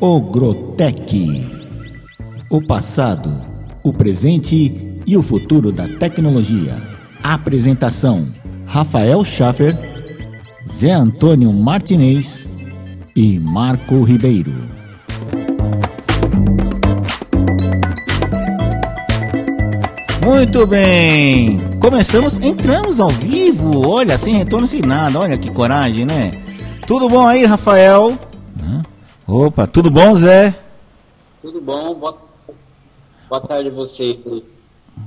Ogrotec. O passado, o presente e o futuro da tecnologia. Apresentação: Rafael Schaffer, Zé Antônio Martinez e Marco Ribeiro. Muito bem, começamos, entramos ao vivo, olha, sem retorno, sem nada, olha que coragem, né? Tudo bom aí, Rafael? Opa, tudo bom, Zé? Tudo bom, boa, boa tarde a vocês.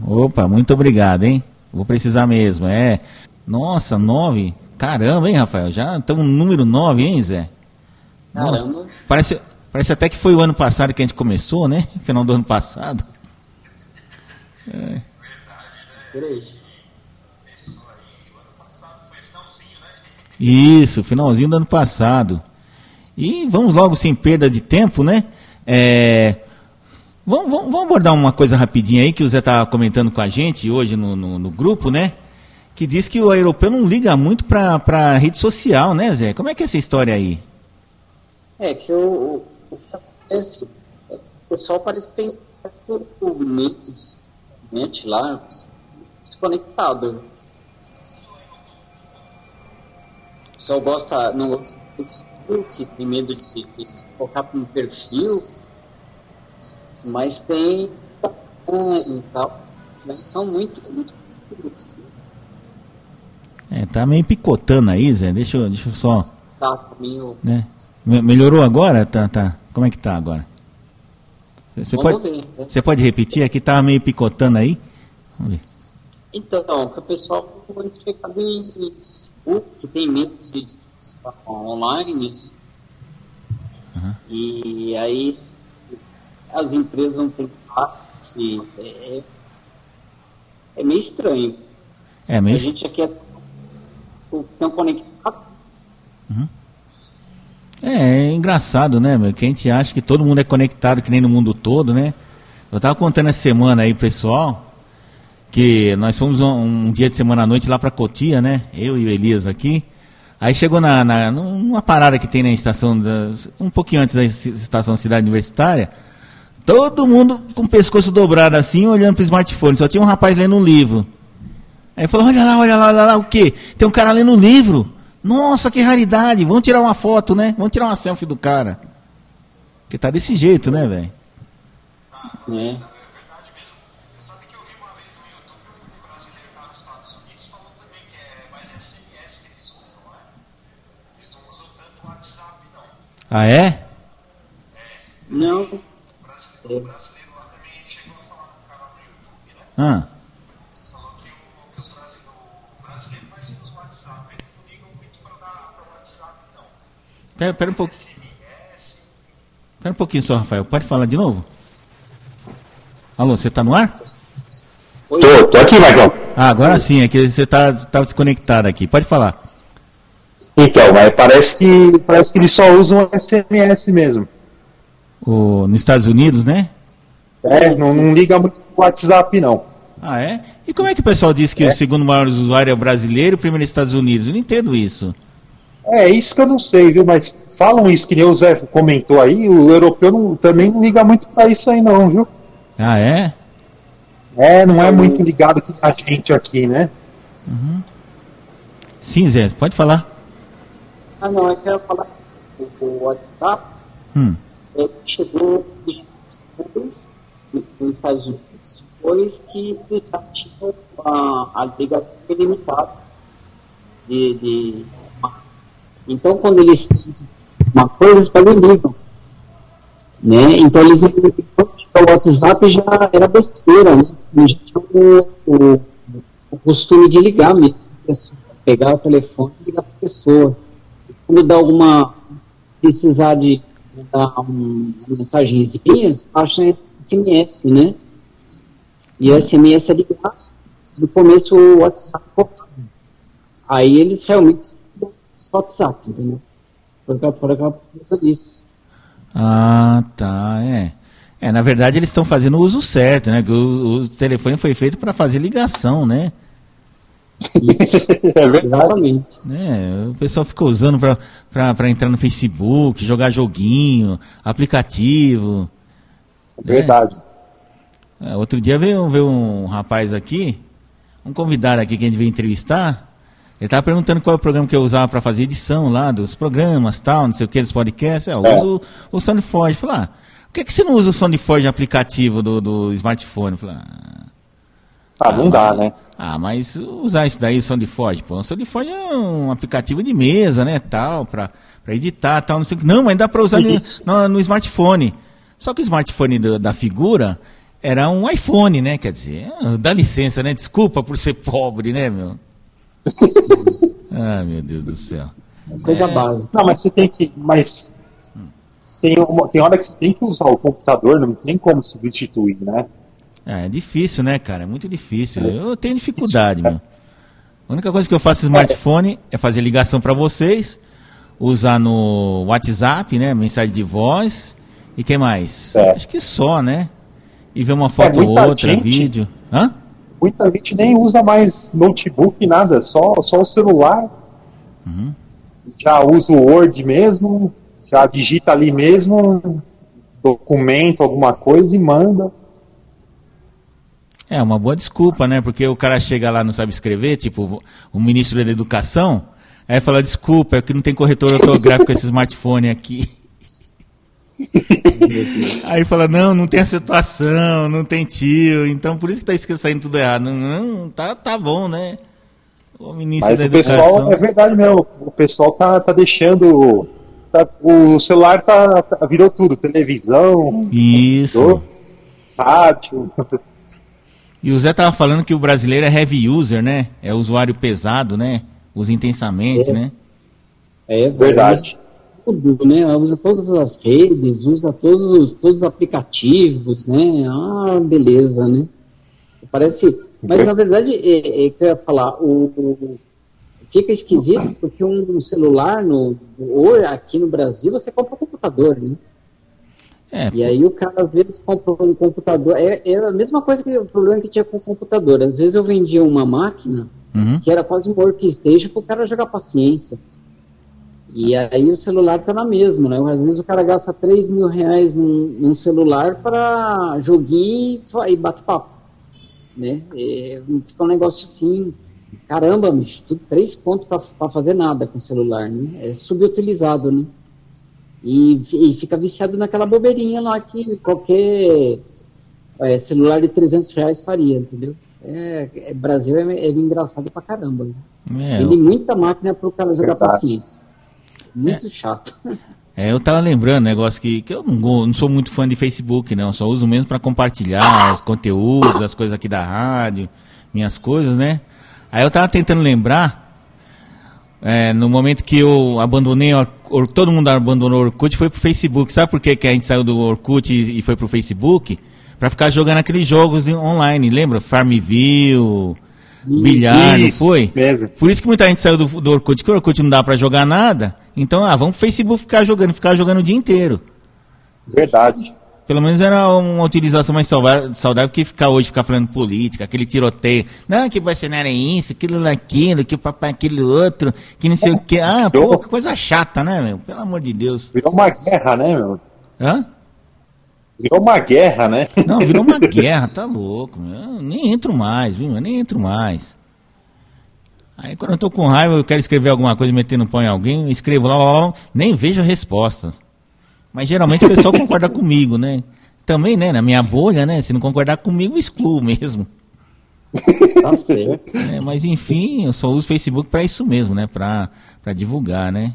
Opa, muito obrigado, hein? Vou precisar mesmo, é. Nossa, nove. Caramba, hein, Rafael? Já estamos no número nove, hein, Zé? Nossa, Caramba. parece, parece até que foi o ano passado que a gente começou, né? Final do ano passado. Aí. Isso, finalzinho do ano passado. E vamos logo, sem perda de tempo, né? É, vamos, vamos, vamos abordar uma coisa rapidinha aí que o Zé estava comentando com a gente hoje no, no, no grupo, né? Que diz que o europeu não liga muito para a rede social, né, Zé? Como é que é essa história aí? É que o, o, o o pessoal parece que tem de mente lá, desconectado. O pessoal gosta, não gosta tem medo de se, de se colocar para um perfil, mas tem e tal. Mas são muito, muito É, tá meio picotando aí, Zé. Deixa eu, deixa eu só. tá meio Né? Me- Melhorou agora? Tá, tá. Como é que tá agora? Você pode, ver, né? pode repetir? Aqui tá meio picotando aí. Vamos ver. Então, que o pessoal muito focado em Facebook, que tem medo de online. E aí as empresas não têm site. É, é meio estranho. É A meio. gente aqui é tão conectado. É, é engraçado, né, meu? Que a gente acha que todo mundo é conectado, que nem no mundo todo, né? Eu tava contando essa semana aí, pessoal, que nós fomos um, um dia de semana à noite lá pra Cotia, né? Eu e o Elias aqui. Aí chegou na, na numa parada que tem na estação, um pouquinho antes da estação Cidade Universitária, todo mundo com o pescoço dobrado assim, olhando pro smartphone. Só tinha um rapaz lendo um livro. Aí falou, olha lá, olha lá, olha lá, o quê? Tem um cara lendo um livro. Nossa, que raridade. Vamos tirar uma foto, né? Vamos tirar uma selfie do cara. Porque tá desse jeito, né, velho? Né? Ah, é? Não, O brasileiro, lá também chegou a falar no canal no YouTube, né? Ah, Falou que, o, que os brasileiros, mais usa o WhatsApp. Eles não ligam muito para o WhatsApp, não. pera, pera um pouco. Pera um pouquinho só, Rafael. Pode falar de novo? Alô, você tá no ar? Oi. Tô, tô aqui, Marcão. Ah, agora sim, é que você tá, tava desconectado aqui. Pode falar. Então, mas parece que, parece que eles só usam SMS mesmo. O, nos Estados Unidos, né? É, não, não liga muito pro WhatsApp, não. Ah, é? E como é que o pessoal diz que o segundo maior usuário é o brasileiro e o primeiro é os Estados Unidos? Eu não entendo isso. É, isso que eu não sei, viu? Mas falam isso, que nem o Zé comentou aí, o europeu não- também não liga muito pra isso aí, não, viu? Ah, é? É, não é muito ligado que a gente aqui, né? Sim, Zé, pode falar. Ah, não, eu quero falar o WhatsApp Hum. é, chegou depois nos Estados Unidos, depois que eles já tinham a, a ligação ilimitada. De, de, então, quando eles uma coisa, eles também ligam. Né? Então, eles o WhatsApp já era besteira, né? Eles tinham o, o, o costume de ligar mesmo, pegar o telefone e ligar para a pessoa. Quando dá alguma precisar de um, uma mensagenzinha, baixa SMS, né? E a SMS é de graça. No começo o WhatsApp. Aí eles realmente WhatsApp, entendeu? Por aquela, por aquela disso. Ah, tá, é. É, na verdade eles estão fazendo o uso certo, né? Que o, o telefone foi feito para fazer ligação, né? É verdade. Exatamente. né? O pessoal fica usando pra entrar no Facebook, jogar joguinho, aplicativo. É verdade. É, outro dia veio, veio um rapaz aqui, um convidado aqui que a gente veio entrevistar. Ele estava perguntando qual é o programa que eu usava para fazer edição lá dos programas, tal, não sei o que, dos podcasts. É, eu uso o, o SoundForge. Eu Falei, ah, por que, que você não usa o SoundForge aplicativo do, do smartphone? Falei, ah, Ah, não dá, né? Ah, mas usar isso daí, o SoundForge, pô, o SoundForge é um aplicativo de mesa, né, tal, para editar, tal, não sei o que. Não, mas dá para usar no, no, no smartphone. Só que o smartphone do- da figura era um iPhone, né, quer dizer, ah, dá licença, né, desculpa por ser pobre, né, meu. ah, meu Deus do céu. Coisa básica. Não, mas você tem que. Mas tem, uma, tem hora que você tem que usar o computador, não tem como substituir, né? É, é difícil, né, cara? É muito difícil. Eu tenho dificuldade, meu. A única coisa que eu faço no smartphone é fazer ligação para vocês, usar no WhatsApp, né, mensagem de voz e que mais? Certo. Acho que só, né? E ver uma foto ou muita outra, gente- vídeo. Hã? Muita gente nem usa mais notebook, nada, só, só o celular. Uhum. Já usa o Word mesmo, já digita ali mesmo, documento, alguma coisa e manda. É uma boa desculpa, né? Porque o cara chega lá e não sabe escrever, tipo o ministro da Educação, aí fala, desculpa, é que não tem corretor ortográfico com esse smartphone aqui. Aí fala, não, não tem acentuação, não tem tio, então por isso que tá saindo tudo errado. Não, tá, tá bom, né? O ministro Mas da o pessoal, Educação. é verdade mesmo, o pessoal tá, tá deixando. tá- o celular tá, tá- virou tudo, televisão, Isso. rádio. E o Zé tava falando que o brasileiro é heavy user, né? É usuário pesado, né? Usa intensamente, É. né? É Verdade. tudo, né? Usa todas as redes, usa todos, os- todos os aplicativos, né? Ah, beleza, né? Parece. Mas na verdade, é, é que eu ia falar, o, o- fica esquisito porque um celular no, ou aqui no Brasil você compra um computador, né? É, E aí o cara às vezes compra um computador. É, é a mesma coisa que o problema que tinha com o computador. Às vezes eu vendia uma máquina uhum. que era quase um workstation para o cara jogar paciência. E aí o celular tá na mesma, né? Às vezes o cara gasta 3 mil reais num, num celular para joguinho e e bate papo. Né? É, fica um negócio assim, caramba, bicho, tudo três pontos para fazer nada com o celular, né? É subutilizado, né? E, e fica viciado naquela bobeirinha lá que qualquer é, celular de 300 reais faria, entendeu? É, é- Brasil é, é engraçado pra caramba. né? É, Tem muita máquina pro cara jogar Verdade. paciência. Muito chato. É, eu tava lembrando um negócio que, que eu não, não sou muito fã de Facebook, não. Só uso mesmo para compartilhar os conteúdos, as coisas aqui da rádio, minhas coisas, né? Aí eu tava tentando lembrar, é, no momento que eu abandonei, o Or- todo mundo abandonou o Orkut, foi pro Facebook. Sabe por que, que a gente saiu do Orkut e, e foi pro Facebook? Pra ficar jogando aqueles jogos online, lembra? Farmville, bilhar, não foi? Por isso que muita gente saiu do, do Orkut, que o Orkut não dá pra jogar nada. Então, ah, vamos pro Facebook ficar jogando, ficar jogando o dia inteiro. Verdade. Pelo menos era uma utilização mais saudável, que ficar hoje, ficar falando política, aquele tiroteio. Não, que Bolsonaro é isso, aquilo aquilo, que o papai aquele outro, que não sei o que. Ah, pô, que coisa chata, né, meu? Pelo amor de Deus. Virou uma guerra, né, meu? Hã? Virou uma guerra, né? Não, virou uma guerra, tá louco. meu. Eu nem entro mais, viu? Eu nem entro mais. Aí quando eu tô com raiva, eu quero escrever alguma coisa, metendo pau em alguém, eu escrevo lá, lá, lá, nem vejo a resposta. Mas geralmente o pessoal concorda comigo, né? Também, né, na minha bolha, né? Se não concordar comigo, eu excluo mesmo. Tá certo. né? Mas enfim, eu só uso o Facebook pra isso mesmo, né? Pra, pra divulgar, né?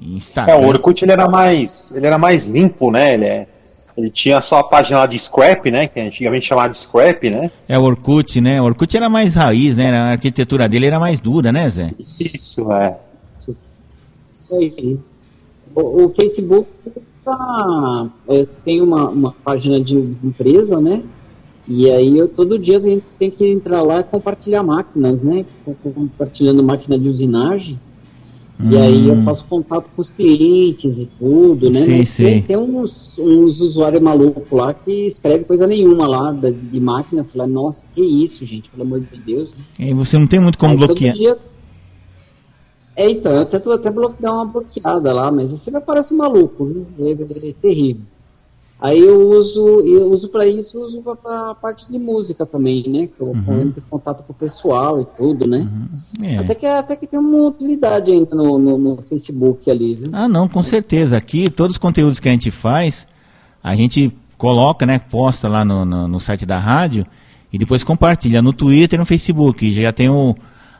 E Instagram. É, o Orkut ele era mais, ele era mais limpo, né? Ele, é- ele tinha só a página lá de scrap, né? Que antigamente chamava de scrap, né? É o Orkut, né? O Orkut era mais raiz, né? A arquitetura dele era mais dura, né, Zé? Isso, é. Isso aí. O, o Facebook tá, é, tem uma, uma página de empresa, né? E aí eu todo dia tem, tem que entrar lá e compartilhar máquinas, né? Compartilhando máquina de usinagem. E aí eu Hum. faço contato com os clientes e tudo, né? Mas sei. Tem, tem uns, uns usuários malucos lá que escreve coisa nenhuma lá da- de máquina. Falei, nossa, que isso, gente, pelo amor de Deus. E você não tem muito como Aí todo bloquear. dia- É, então, eu tento até dar uma bloqueada lá, mas você vai parecer maluco, viu? É, é terrível. Aí eu uso, eu uso para isso, uso para a parte de música também, né? Que eu Uhum. entro em contato com o pessoal e tudo, né? É. Até, que, até que tem uma utilidade ainda no, no, no Facebook ali, viu? Ah, não, com certeza. Aqui, todos os conteúdos que a gente faz, a gente coloca, né, posta lá no, no, no site da rádio e depois compartilha no Twitter e no Facebook. Já tem o,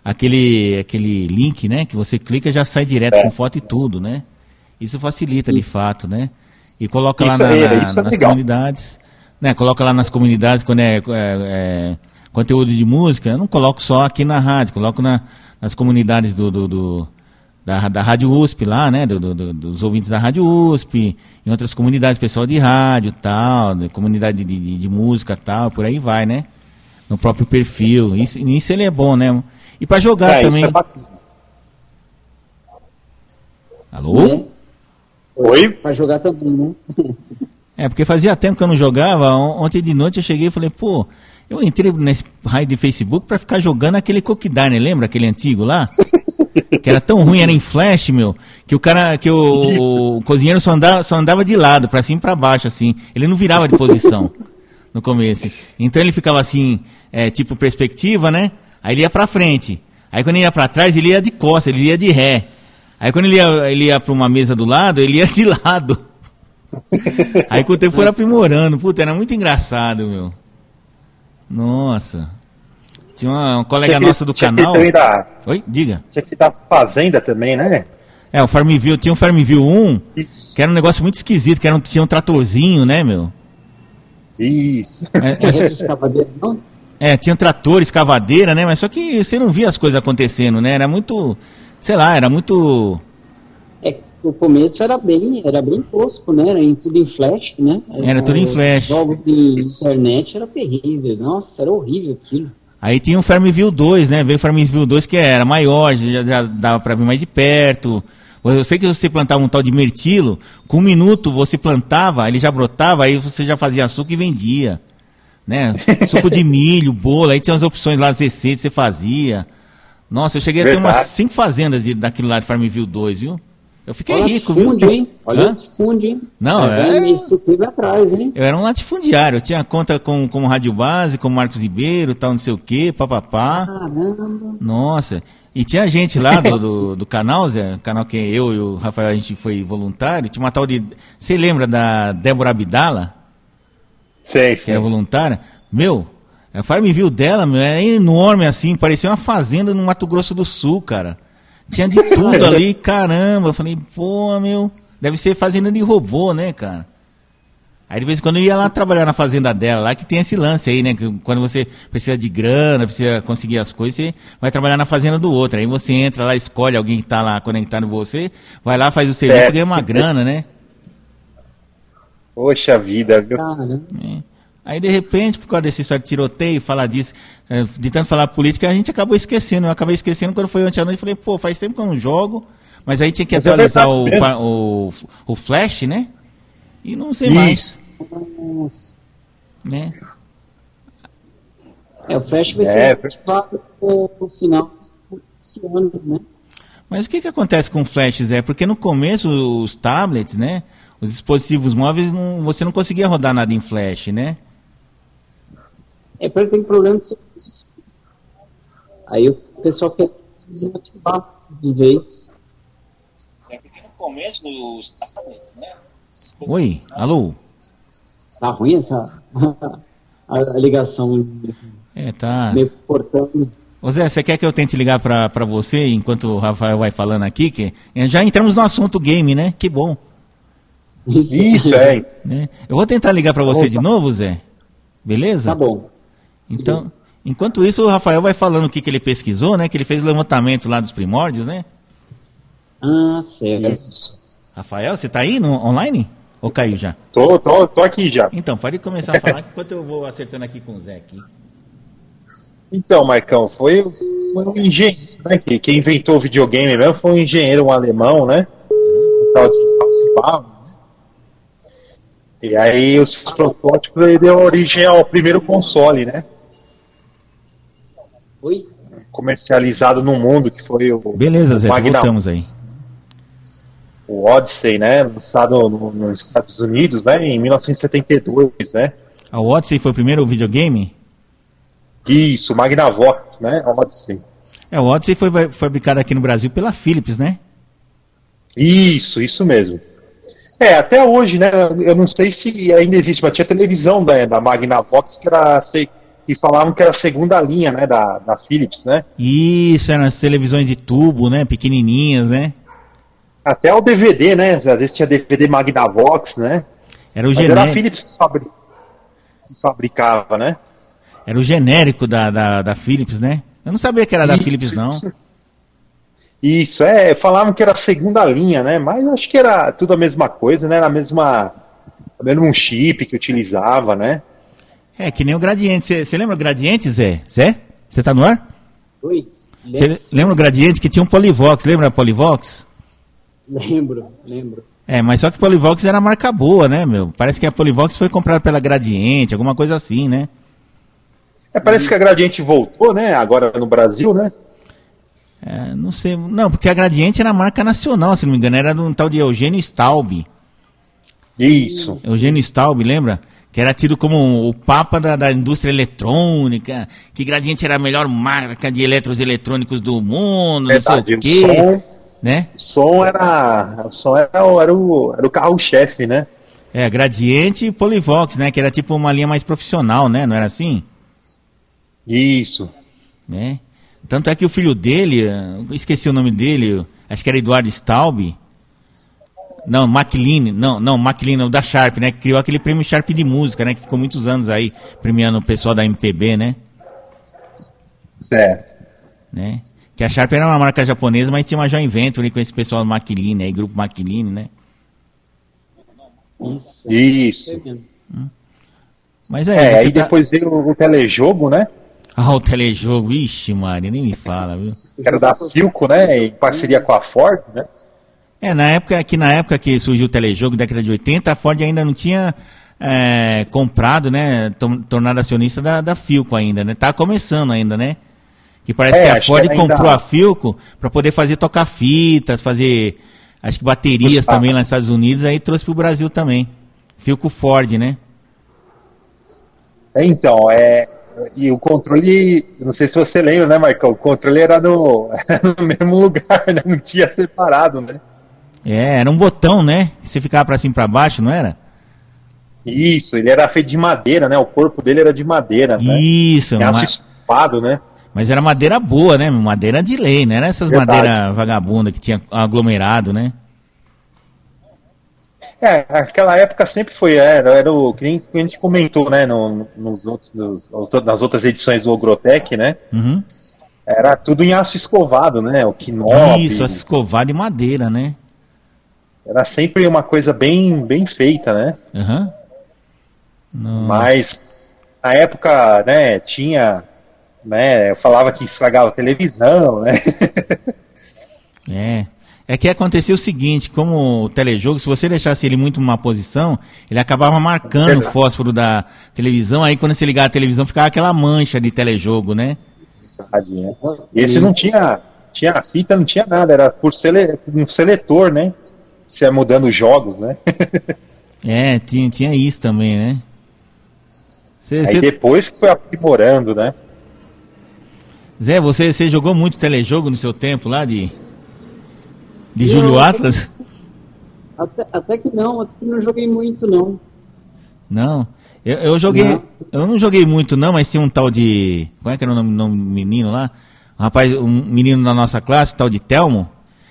aquele, aquele link, né, que você clica e já sai direto Certo. com foto e tudo, né? Isso facilita de fato, né? E coloca lá Isso é- na- isso é nas legal. comunidades, né? Coloca lá nas comunidades quando é, é- é conteúdo de música. Eu não coloco só aqui na rádio, coloco na- nas comunidades do, do- do- da, da Rádio USP lá, né? do- do- dos ouvintes da Rádio USP, em outras comunidades, pessoal de rádio tal, de comunidade de, de- de música tal, por aí vai, né? No próprio perfil. Isso, nisso ele é bom, né? E para jogar É, isso também. é. Alô? Né? Oi? Pra jogar também, né? É, porque fazia tempo que eu não jogava. On- Ontem de noite eu cheguei e falei, pô, eu entrei nesse raio de Facebook pra ficar jogando aquele Coquidarne, lembra aquele antigo lá? que era tão ruim, era em flash, meu, que o cara, que o, o cozinheiro só andava, só andava de lado, pra cima e pra baixo, assim. Ele não virava de posição no começo. Então ele ficava assim, é, tipo perspectiva, né? Aí ele ia pra frente. Aí quando ele ia pra trás, ele ia de costas, ele ia de ré. Aí quando ele ia, ele ia pra uma mesa do lado, ele ia de lado. Aí com o tempo foi aprimorando. Puta, era muito engraçado, meu. Nossa. Tinha uma, uma colega que- nossa do canal. da- Oi, diga. Tinha que dar fazenda também, né? É, o Farmville, tinha um Farmville 1, Isso. que era um negócio muito esquisito, que era um, tinha um tratorzinho, né, meu? Isso. É, É é, tinha um trator, escavadeira, né? Mas só que você não via as coisas acontecendo, né? Era muito, sei lá, era muito... É o começo era bem, era bem tosco, né? Era em, tudo em flash, né? Era tudo em flash. Jogos de internet era terrível. Nossa, era horrível aquilo. Aí tinha o Farmville 2, né? Veio o Farmville 2 que era maior, já, já dava pra ver mais de perto. Eu sei que você plantava um tal de mirtilo, com um minuto você plantava, ele já brotava, aí você já fazia açúcar e vendia. Né? Suco de milho, bolo, aí tinha as opções lá, as receitas você fazia. Nossa, eu cheguei a ter Verdade. umas cinco fazendas de, daquilo lá de Farmville 2, viu? Eu fiquei Olha rico, viu? latifúndio, hein? Olha latifúndio, hein? Não, Tá é- teve atrás, hein? Eu era um latifundiário, eu tinha conta com, com Rádio Base, com Marcos Ribeiro, tal, não sei o quê, papapá. Caramba. Nossa, e tinha gente lá do, do, do canal, Zé, canal que eu e o Rafael a gente foi voluntário, tinha uma tal de. Você lembra da Débora Abdala, Sei, que sei. era voluntária? Meu, a Farmville dela, meu, é enorme assim, parecia uma fazenda no Mato Grosso do Sul, cara. Tinha de tudo ali, caramba. Eu falei, pô, meu, deve ser fazenda de robô, né, cara? Aí de vez em quando eu ia lá trabalhar na fazenda dela, lá que tem esse lance aí, né? Que quando você precisa de grana, precisa conseguir as coisas, você vai trabalhar na fazenda do outro. Aí você entra lá, escolhe alguém que tá lá conectado em você, vai lá, faz o serviço É, e ganha uma grana, né? Poxa vida, viu? É. Aí de repente, por causa desse história de tiroteio, falar disso, é, de tanto falar política, a gente acabou esquecendo. Eu acabei esquecendo quando foi ontem à noite, falei, pô, faz tempo que eu não jogo, mas aí tinha que Mas é atualizar o, o, o Flash, né? E não sei mais, Isso. Nossa. né? É, o Flash vai É, ser ativado pro final desse ano, né? Mas o que, que acontece com o Flash, Zé? Porque no começo os tablets, né? Os dispositivos móveis, não- você não conseguia rodar nada em Flash, né? É porque tem problema de serviço. Aí o pessoal quer desativar de vez. É porque no começo dos tablets, né? Oi, alô? Tá ruim essa a, a ligação É, tá. meio cortando. Ô Zé, você quer que eu tente ligar pra, pra você enquanto o Rafael vai falando aqui? Que já entramos no assunto game, né? Que bom. Isso, é. Né? Eu vou tentar ligar pra você de novo, Zé. Beleza? Tá bom. Então, enquanto isso, o Rafael vai falando o que, que ele pesquisou, né? Que ele fez o levantamento lá dos primórdios, né? Ah, certo. Isso. Rafael, você tá aí no, online? Ou caiu já? Tô, tô, tô aqui já. Então, pode começar a falar enquanto eu vou acertando aqui com o Zé aqui. Então, Marcão, foi, foi um engenheiro, né? Que, quem inventou o videogame mesmo foi um engenheiro, um alemão, né? O tal de né? E aí os protótipos ele deu origem ao primeiro console, né? Oi? Comercializado no mundo, que foi o Beleza, Zé, voltamos aí. o Odyssey, né? Lançado no- nos Estados Unidos, né? Em 1972, né? A Odyssey foi o primeiro videogame? Isso, Magnavox, né? Odyssey. É, o Odyssey foi fabricado aqui no Brasil pela Philips, né? Isso, isso mesmo. É, até hoje, né? Eu não sei se ainda existe, mas tinha televisão da, da Magnavox que era sei, que falavam que era a segunda linha, né? Da, da Philips, né? Isso, eram as televisões de tubo, né? Pequenininhas, né? Até o DVD, né? Às vezes tinha DVD Magnavox, né? Era o, Mas era a. Philips que, fabri- que fabricava, né? era o genérico da, da, da Philips, né? Eu não sabia que era da Isso, Philips, não. Isso. É, falavam que era a segunda linha, né? Mas acho que era tudo a mesma coisa, né? Era a mesma, o mesmo chip que utilizava, né? É, que nem o Gradiente. Você lembra o Gradiente, Zé? Zé? Você tá no ar? Oi? Você lembra o Gradiente que tinha um Polivox? Lembra a Polivox? Lembro, lembro. É, mas só que Polivox era marca boa, né, meu? Parece que a Polivox foi comprada pela Gradiente, alguma coisa assim, né? É, parece que a Gradiente voltou, né? Agora no Brasil, né? É, não sei. Não, porque a Gradiente era marca nacional, se não me engano. Era de um tal de Eugênio Staub. Isso. Eugênio Staub, lembra? Que era tido como o papa da, da indústria eletrônica, que Gradiente era a melhor marca de eletros eletrônicos do mundo, Verdade. não sei o quê, som, né? o som era. O som era, o- era o, era o carro-chefe, né? É, Gradiente e Polivox, né? Que era tipo uma linha mais profissional, né? Não era assim? Isso. né? Tanto é que o filho dele, esqueci o nome dele, acho que era Eduardo Staub. Não, McLean, não, não, McLean, o da Sharp, né? Que criou aquele prêmio Sharp de música, né? Que ficou muitos anos aí premiando o pessoal da MPB, né? Certo. né? Que a Sharp era uma marca japonesa, mas tinha uma joint venture com esse pessoal do McLean, aí, grupo McLean, né? Isso. Isso. Mas aí, É, você aí tá- depois veio o telejogo, né? Ah, o telejogo, ixi, Mari, nem me fala, viu? Era da Filco, né? Em parceria com a Ford, né? É, na época que na época que surgiu o telejogo, década de 80, a Ford ainda não tinha é, comprado, né, tornado acionista da, da Filco ainda, né? Tá começando ainda, né? Que parece É, que a Ford que ainda- comprou a Filco para poder fazer tocar fitas, fazer acho que baterias também lá nos Estados Unidos, aí trouxe pro Brasil também. Filco Ford, né? É, Então, é. E o controle, não sei se você lembra, né, Marcão? O controle era no, no mesmo lugar, né? Não tinha separado, né? É, era um botão, né? Você ficava para cima e para baixo, não era? Isso, ele era feito de madeira, né? O corpo dele era de madeira, né? Isso, Aço ma- estufado, né? mas era madeira boa, né? Madeira de lei, não era essas Verdade. madeiras vagabunda que tinha aglomerado, né? É, aquela época sempre foi, é, era, era o que a gente comentou, né, no- nos outros, nos- nas outras edições do Ogrotec, né, Uhum. era tudo em aço escovado, né, o quinob, Isso, essa escovada de madeira, né? era sempre uma coisa bem, bem feita, né. Não. mas na época, né, tinha, né, eu falava que estragava a televisão, né, É. É que acontecia o seguinte, como o telejogo, se você deixasse ele muito numa posição, ele acabava marcando o fósforo da televisão, aí quando você ligava a televisão ficava aquela mancha de telejogo, né? E esse não tinha, tinha a fita, não tinha nada, era por sele, um seletor, né, você ia mudando os jogos, né, É, tinha, tinha isso também, né? Cê- aí cê- depois que foi aprimorando, né, Zé, você, você jogou muito telejogo no seu tempo lá de. De Júlio Atlas? Até, até que não, até que não joguei muito, não. Não. Eu, eu joguei. Não. Eu não joguei muito, não, mas tinha um tal de. Como é que era o nome do menino lá? Um rapaz, um menino da nossa classe, tal de Telmo,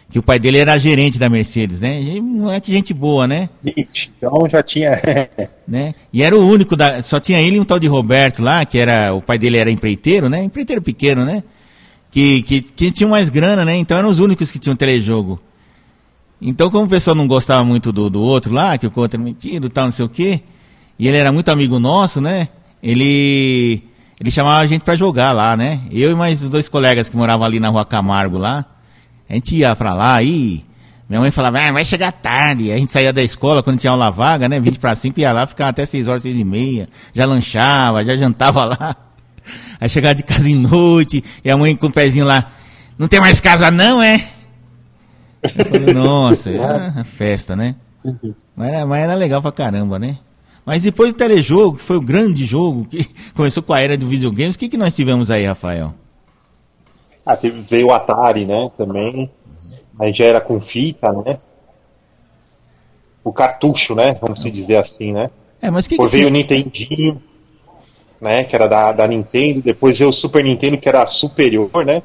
que o pai dele era gerente da Mercedes, né? E Moleque, gente boa, né? Então já tinha. né? E era o único da. Só tinha ele e um tal de Roberto lá, que era. O pai dele era empreiteiro, né? Empreiteiro pequeno, né? Que, que, que tinham mais grana, né? Então eram os únicos que tinham telejogo. Então, como o pessoal não gostava muito do, do outro lá, que o outro era metido e tal, não sei o quê, e ele era muito amigo nosso, né? Ele. ele chamava a gente pra jogar lá, né? Eu e mais dois colegas que moravam ali na rua Camargo lá. A gente ia pra lá e minha mãe falava, ah, vai chegar tarde. A gente saía da escola quando tinha aula vaga, né? 20 para 5, ia lá, ficava até 6 horas, 6 e meia. Já lanchava, já jantava lá. Aí chegava de casa em noite, e a mãe com o pezinho lá, não tem mais casa não, é? Falei, Nossa, era festa, né? Mas era, mas era legal pra caramba, né? Mas depois do telejogo, que foi o grande jogo, que começou com a era do videogames, o que, que nós tivemos aí, Rafael? Ah, teve, veio o Atari, né, também. Aí já era com fita, né? O cartucho, né? Vamos se dizer assim, né? É, mas o que, que veio o? Nintendinho, né? Que era da, da Nintendo. Depois veio o Super Nintendo, que era superior, né?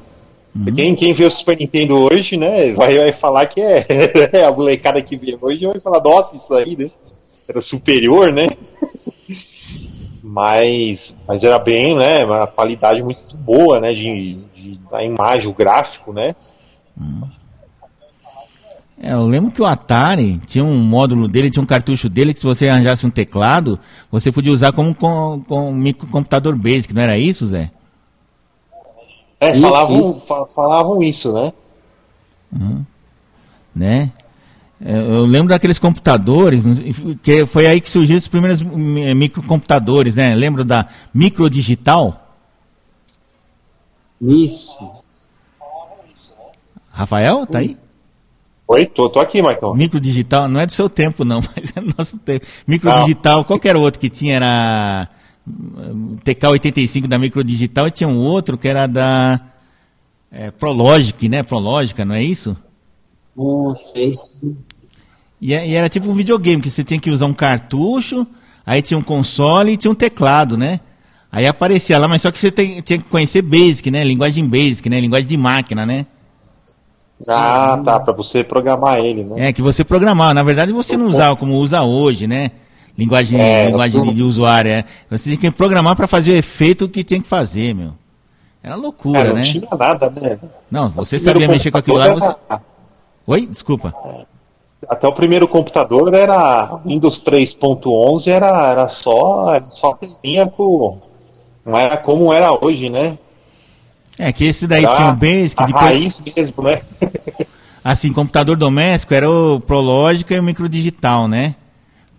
Uhum. Quem, quem vê o Super Nintendo hoje, né? Vai, vai falar que é a molecada que vê hoje vai falar, nossa, isso aí, né? Era superior, né? Mas, mas era bem, né? Uma qualidade muito boa, né? De, de- da imagem, o gráfico, né? É, eu lembro que o Atari tinha um módulo dele, tinha um cartucho dele que se você arranjasse um teclado, você podia usar como com, com um microcomputador basic, não era isso, Zé? É, Isso, falavam, isso. fa- falavam isso, né? Né? É, Eu lembro daqueles computadores, que foi aí que surgiram os primeiros mi- microcomputadores, né? Lembro da microdigital? Isso. Rafael, tá aí? Oi, tô, tô aqui, Marcão. Microdigital, não é do seu tempo não, mas é do nosso tempo. Microdigital, qual que era o outro que tinha? Era TK85 da Microdigital e tinha um outro que era da é, Prologic, né? Prologica, não é isso? Não sei se. E, é- e era tipo um videogame, que você tinha que usar um cartucho, aí tinha um console e tinha um teclado, né? Aí aparecia lá, mas só que você tem- tinha que conhecer Basic, né? Linguagem Basic, né? Linguagem de máquina, né? Ah, tá, pra você programar ele, né? É, que você programava. Na verdade, você não usava como usa hoje, né? Linguagem, É, linguagem tô- de, usuário. É. Você tinha que programar para fazer o efeito que tinha que fazer, meu. Era loucura, É, não né? tinha nada, né? Não, você sabia mexer com aquilo lá. Você... Oi? Desculpa. era- Até o primeiro computador era Windows 3.11, era, era só, era só telinha com. Não era como era hoje, né? É, que esse daí Era tinha o Basic, a depois, raiz mesmo, né? assim, computador doméstico era o Prologica e o Microdigital, né?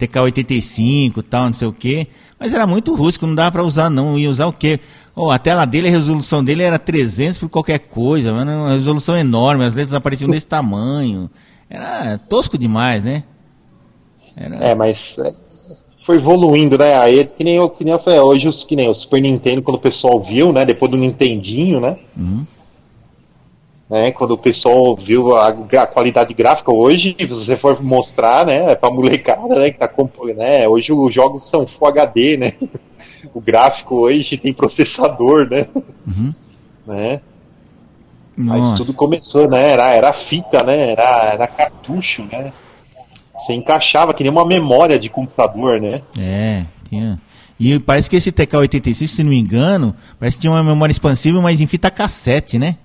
TK85 e tal, não sei o quê. Mas era muito rústico, não dava pra usar não. Ia usar o quê? Oh, a tela dele, a resolução dele era 300 por qualquer coisa, mano, uma resolução enorme, as letras apareciam desse tamanho. Era tosco demais, né? Era... É, mas é, foi evoluindo, né? Aí, que nem eu, que nem eu falei, hoje os, que nem o Super Nintendo, quando o pessoal viu, né? Depois do Nintendinho, né? Uhum. Né, quando o pessoal viu a, a qualidade gráfica hoje, se você for mostrar, né, pra molecada, né, que tá né, hoje os jogos são Full HD, né, o gráfico hoje tem processador, né, Uhum. né, mas tudo começou, né, era, era fita, né, era, era cartucho, né, você encaixava que nem uma memória de computador, né, É, tinha. E parece que esse TK85, se não me engano, parece que tinha uma memória expansível, mas em fita cassete, né?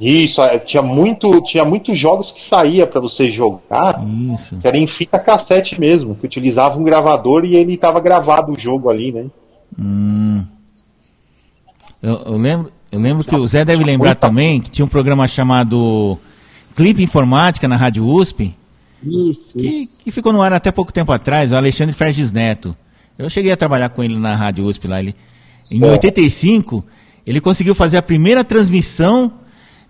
Isso, é, tinha muito, tinha muitos jogos que saía para você jogar, Isso. que era em fita cassete mesmo, que utilizava um gravador e ele estava gravado o jogo ali, né? Hum. Eu, eu lembro, eu lembro que o Zé deve lembrar também que tinha um programa chamado Clipe Informática na Rádio USP, Isso, que, isso. que ficou no ar até pouco tempo atrás, o Alexandre Ferges Neto. Eu cheguei a trabalhar com ele na Rádio USP lá. Ele, em Certo. 85, ele conseguiu fazer a primeira transmissão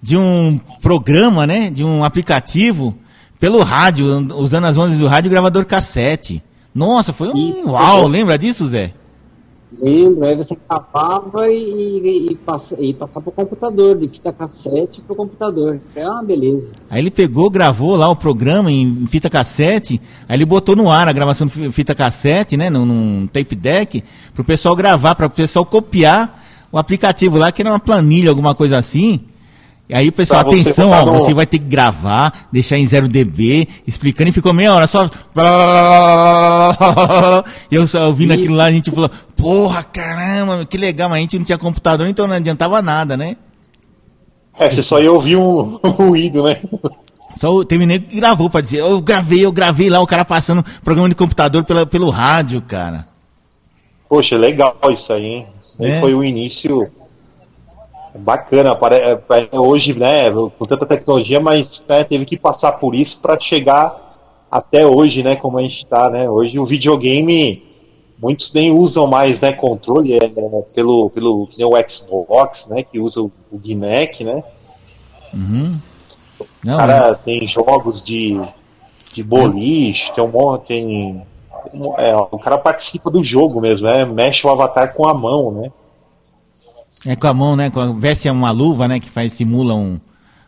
de um programa, né? De um aplicativo pelo rádio, usando as ondas do rádio gravador cassete. Nossa, foi um Isso, uau, lembra disso, Zé? Lembro, aí você gravava e, e, e, passa, e passava pro computador, de fita cassete pro computador. É uma beleza. Aí ele pegou, gravou lá o programa em fita cassete, aí ele botou no ar a gravação de fi- fita cassete, né, num, num tape deck, pro pessoal gravar, para o pessoal copiar o aplicativo lá, que era uma planilha, alguma coisa assim. E aí pessoal, Pra atenção, ó, no- você vai ter que gravar, deixar em 0 dB, explicando, e ficou meia hora só. E eu só ouvindo aquilo lá, a gente falou, porra, caramba, que legal, mas a gente não tinha computador, então não adiantava nada, né? É, você só ia ouvir um ruído, né? Só teve nego que gravou pra dizer, eu gravei, eu gravei lá, o cara passando programa de computador pela, pelo rádio, cara. Poxa, legal isso aí, hein? Isso É. foi o início bacana. pare- é, é, Hoje, né, com tanta tecnologia, mas né, teve que passar por isso para chegar até hoje, né, como a gente está, né? Hoje o videogame, muitos nem usam mais, né, controle, é, é, pelo, pelo o Xbox, né, que usa o, o Kinect, né? Uhum. Não, O cara tem jogos de, de boliche, tem um monte, tem, tem é, o cara participa do jogo mesmo, né? Mexe o avatar com a mão, né? É com a mão, né? Com a, veste uma luva, né? Que faz, simula um,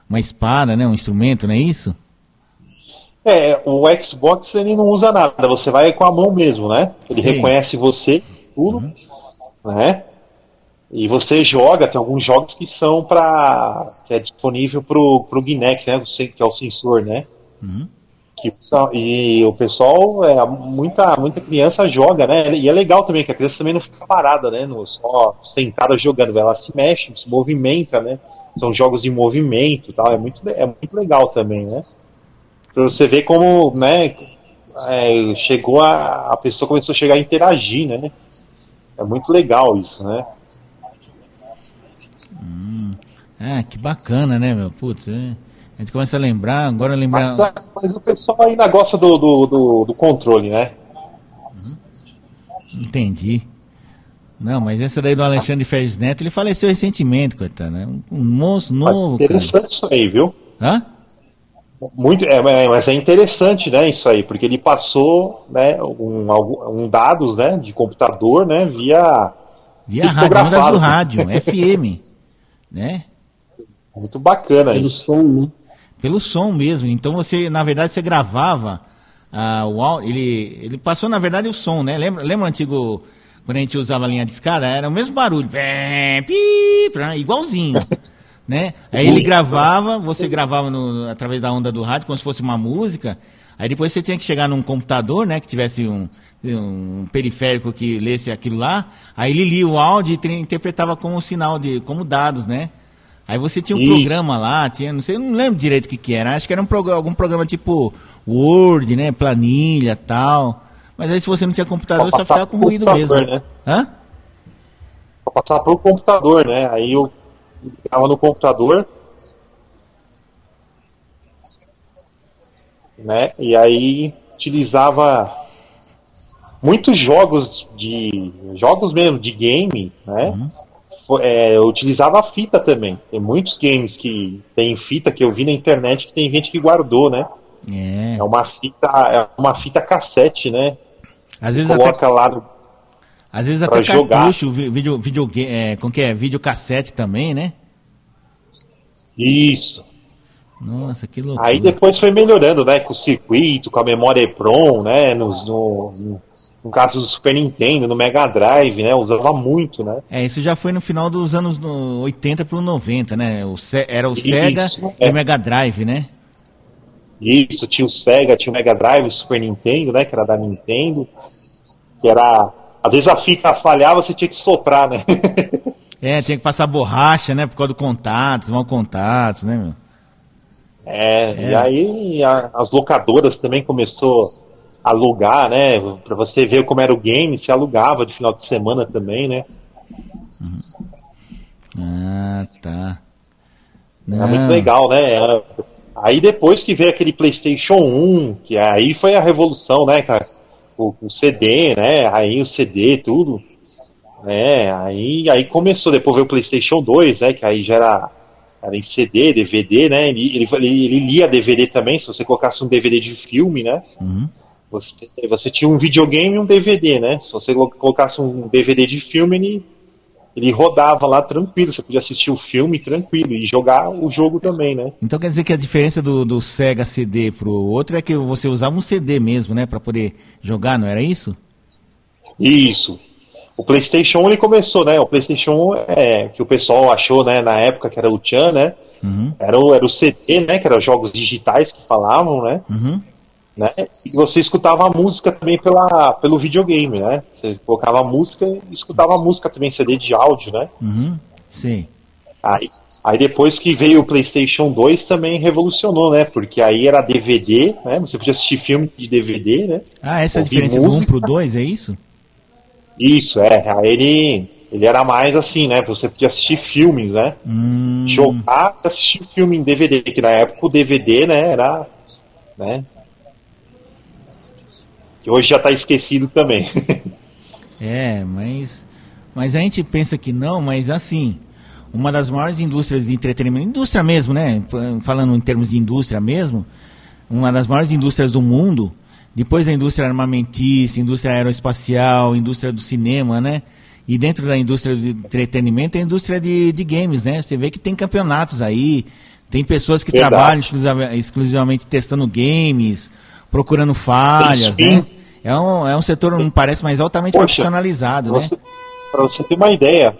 uma espada, né? Um instrumento, não é isso? É, o Xbox ele não usa nada, você vai com a mão mesmo, né? Ele Sim. reconhece você, tudo, né? E você joga, tem alguns jogos que são para que é disponível pro, pro Kinect, né? Você- Que é o sensor, né? Uhum. Que e o pessoal, é, muita, muita criança joga, né? E é legal também que a criança também não fica parada, né? No, só sentada jogando, ela se mexe, se movimenta, né? São jogos de movimento tal, é muito, é muito legal também, né? Pra você ver como, né? é, chegou a, a pessoa começou a chegar a interagir, né? É muito legal isso, né? Ah, que bacana, né, meu? Putz, é. A gente começa a lembrar, agora lembrar. Mas, a- mas o pessoal ainda gosta do, do, do, do controle, né? Entendi. Não, mas essa daí do Alexandre Férez Neto, ele faleceu recentemente, coitado, né? Um, um moço Mas novo, cara. interessante isso aí, viu? Hã? Muito, é, é, mas é interessante, né, isso aí, porque ele passou, né, um, algum- um dados, né, de computador, né, via Via rádio, do rádio, FM, né? muito bacana Pelo isso. som, né? Pelo som mesmo. Então você, na verdade, você gravava ah, o áudio. Ele, ele passou, na verdade, o som, né? Lembra, lembra o antigo, quando a gente usava a linha de escada? Era o mesmo barulho. Igualzinho. né? Aí ele gravava, você gravava no- através da onda do rádio, como se fosse uma música. Aí depois você tinha que chegar num computador, né? Que tivesse um, um periférico que lesse aquilo lá. Aí ele lia o áudio e interpretava como sinal de, como dados, né? Aí você tinha um Isso. programa lá, tinha, não sei, não lembro direito o que, que era. Acho que era um programa, algum programa tipo Word, né? Planilha tal. Mas aí se você não tinha computador, só ficava com ruído mesmo. né? Hã? Pra passar pro computador, né, aí eu ficava no computador, né, e aí utilizava muitos jogos de, jogos mesmo, de game, né, Fo- é, eu utilizava a fita também. Tem muitos games que tem fita que eu vi na internet que tem gente que guardou, né? É. É uma fita, é uma fita cassete, né? Às vezes até, Coloca lá no, às vezes até jogar. cartucho, vídeo, vídeo, é, como que é? Videocassete também, né? isso. Nossa, que loucura. Aí depois foi melhorando, né? Com o circuito, com a memória EPROM, né? Nos, no, no, caso do Super Nintendo, no Mega Drive, né? Usava muito, né? É, isso já foi no final dos anos no 80 pro 90, né? O, Se- era o Isso, Sega e é. o Mega Drive, né? Isso, tinha o Sega, tinha o Mega Drive, o Super Nintendo, né? Que era da Nintendo. Que era. Às vezes a fita falhava, você tinha que soprar, né? É, tinha que passar borracha, né? Por causa do contatos, mal contatos, né, meu? É, É. e aí a- as locadoras também começou alugar, né? Pra você ver como era o game, se alugava de final de semana também, né? Ah, tá. Era muito legal, né? Era- Aí depois que veio aquele PlayStation 1, que aí foi a revolução, né, cara? O, o CD, né? Aí o CD, tudo. Né? Aí, aí começou, depois veio o PlayStation 2, né? Que aí já era, era em CD, DVD, né? Ele, ele- ele lia DVD também, se você colocasse um DVD de filme, né? Uhum. Você, você tinha um videogame e um DVD, né? Se você colo- colocasse um DVD de filme, ele, ele rodava lá tranquilo. Você podia assistir o filme tranquilo e jogar o jogo também, né? Então quer dizer que a diferença do, do Sega CD pro outro é que você usava um CD mesmo, né? Pra poder jogar, não era isso? Isso. O PlayStation 1 ele começou, né? O PlayStation 1 é que o pessoal achou, né, na época que era o Chan, né? Uhum. Era o, era o CD, né? Que eram jogos digitais que falavam, né? Uhum. Né? E você escutava a música também pela, pelo videogame, né? Você colocava a música e escutava a música também, CD de áudio, né? Uhum. Sim. Aí, aí depois que veio o PlayStation 2 também revolucionou, né? Porque aí era DVD, né? Você podia assistir filme de DVD, né? Ah, essa é a diferença do 1 música. pro 2, é isso? Isso, é. Aí ele, ele era mais assim, né? Você podia assistir filmes, né? Hum, Jogar e assistir filme em DVD, que na época o DVD, né, era. Né? Que hoje já tá esquecido também. é, mas. Mas a gente pensa que não, mas assim, uma das maiores indústrias de entretenimento, indústria mesmo, né? Falando em termos de indústria mesmo, uma das maiores indústrias do mundo, depois da indústria armamentista, indústria aeroespacial, indústria do cinema, né? E dentro da indústria de entretenimento, é a indústria de, de games, né? Você vê que tem campeonatos aí, tem pessoas que Verdade. trabalham exclusiva- exclusivamente testando games, procurando falhas, Sim. né? É um, é um setor, me parece, mais altamente Poxa, profissionalizado, né? Pra você ter uma ideia,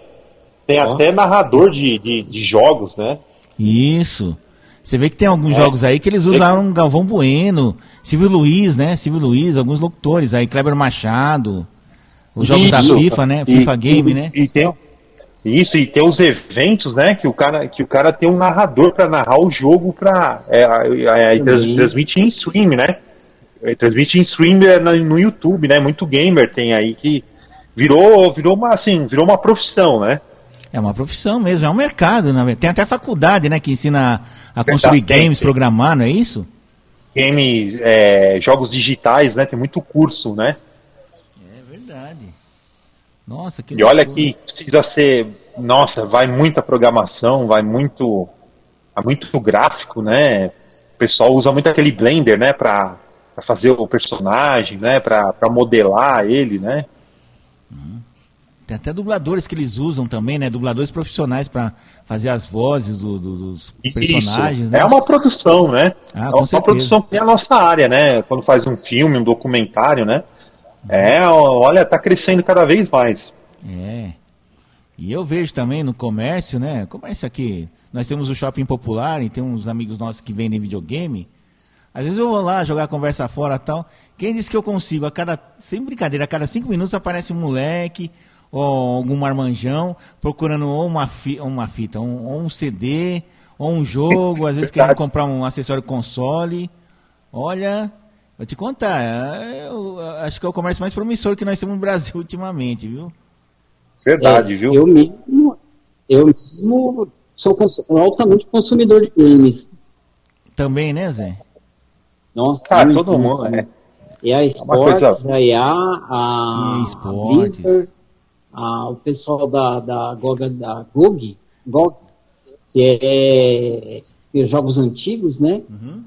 tem Ó. até narrador de, de, de jogos, né? Isso. Você vê que tem alguns É. jogos aí que eles usaram Galvão Bueno, Silvio Luiz, né? Silvio Luiz, alguns locutores aí, Kleber Machado, os jogos da Isso. FIFA, né? E- FIFA Game, e- né? E tem, isso, e tem os eventos, né? Que o cara, que o cara tem um narrador para narrar o jogo para é, é, é, trans- Também. transmite em stream, né? É, transmite em stream na- no YouTube, né? Muito gamer tem aí que virou, virou uma assim, virou uma profissão, né? É uma profissão mesmo, é um mercado, né? Tem até faculdade, né, que ensina a construir Tem, games, tem. programar, não é isso? Games, é, jogos digitais, né? Tem muito curso, né? É verdade. Nossa, que E olha que precisa ser, nossa, vai muita programação, vai muito, vai muito gráfico, né? O pessoal usa muito aquele Blender, né, para fazer o personagem, né, para modelar ele, né? Tem até dubladores que eles usam também, né? Dubladores profissionais para fazer as vozes do- do- dos personagens, Isso. né? É uma produção, né? Ah, é uma certeza. produção que tem a nossa área, né? Quando faz um filme, um documentário, né? É, olha, tá crescendo cada vez mais. É. E eu vejo também no comércio, né? Comércio aqui. Nós temos o shopping popular e tem uns amigos nossos que vendem videogame. Às vezes eu vou lá jogar conversa fora e tal. Quem disse que eu consigo? A cada. Sem brincadeira, a cada cinco minutos aparece um moleque ou algum marmanjão procurando ou uma, fi, ou uma fita, um, ou um CD, ou um jogo, às vezes querendo comprar um acessório console. Olha, vou te contar, é, eu acho que é o comércio mais promissor que nós temos no Brasil ultimamente, viu? Verdade, É, viu? Eu mesmo, eu mesmo sou cons- altamente consumidor de games. Também, né, Zé? Nossa, Ah, muito, todo mundo, muito. é. E a coisa- Sports, a EA, a, EA a Sports. Blizzard, a- o pessoal da, da, GOG, da GOG, GOG, que é, é jogos antigos, né? Uhum.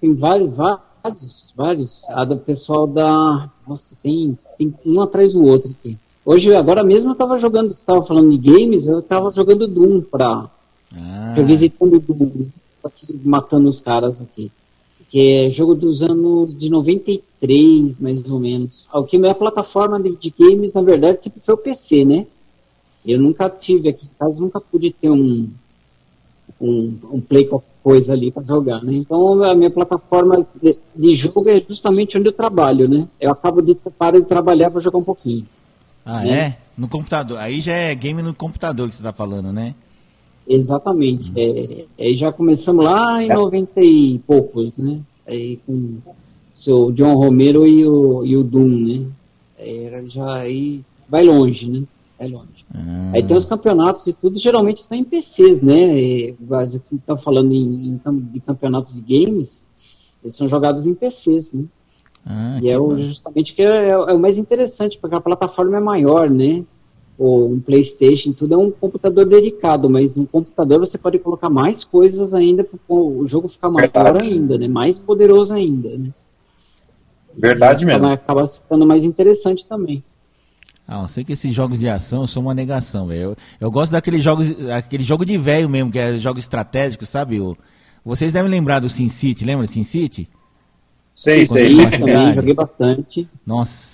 Tem vários, vários, vários. A do pessoal da. Nossa, tem, tem um atrás do outro aqui. Hoje, agora mesmo eu tava jogando, você tava falando de games, eu tava jogando Doom pra. Ah, Revisitando Doom, aqui, matando os caras aqui. Que é jogo dos anos de 93, mais ou menos. O que minha plataforma de, de games, na verdade, sempre foi o PC, né? Eu nunca tive aqui em casa, nunca pude ter um, um, um play qualquer coisa ali para jogar, né? Então a minha plataforma de, de jogo é justamente onde eu trabalho, né? Eu acabo de parar de trabalhar para jogar um pouquinho. ah, é? No computador. Aí já é game no computador que você tá falando, né? Exatamente. É, é, já começamos lá em É. 90 e poucos, né? Aí com o seu John Romero e o, e o Doom, né? Era já aí vai longe, né? Vai longe. Ah, Aí tem os campeonatos e tudo, geralmente estão em PCs, né? E, mas aqui tá falando em, em de campeonatos de games, eles são jogados em PCs, né? ah, E é o, justamente que é, é o mais interessante, porque a plataforma é maior, né? Ou um Playstation, tudo é um computador dedicado, mas no computador você pode colocar mais coisas ainda para o jogo ficar maior Verdade. ainda, né? Mais poderoso ainda, né? Verdade E mesmo. Acaba, ficando mais interessante também. Ah, eu sei que esses jogos de ação eu sou uma negação, velho. Eu, eu gosto daqueles jogos, aquele jogo de velho mesmo, que é jogo estratégico, sabe? O, vocês devem lembrar do Sin City, lembra do Sin City? Sei, sei. Isso Verdade. também, joguei bastante. Nossa.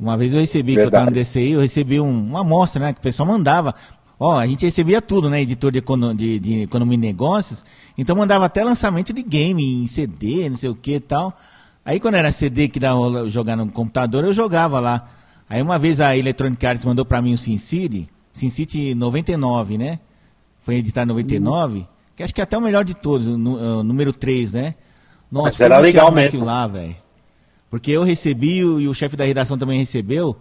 Uma vez eu recebi, que eu Verdade. tava no DCI, eu recebi um- uma amostra, né? Que o pessoal mandava. Ó, a gente recebia tudo, né? Editor de, econo- de- de economia e negócios. Então mandava até lançamento de game em CD, não sei o que e tal. Aí quando era CD que dava jogar no computador, eu jogava lá. Aí uma vez a Electronic Arts mandou pra mim o SimCity, SimCity 99, né? Foi editado em 99, que acho que é até o melhor de todos, o número 3, né? Nossa, Mas era legal mesmo. lá, velho. Porque eu recebi e o chefe da redação também recebeu.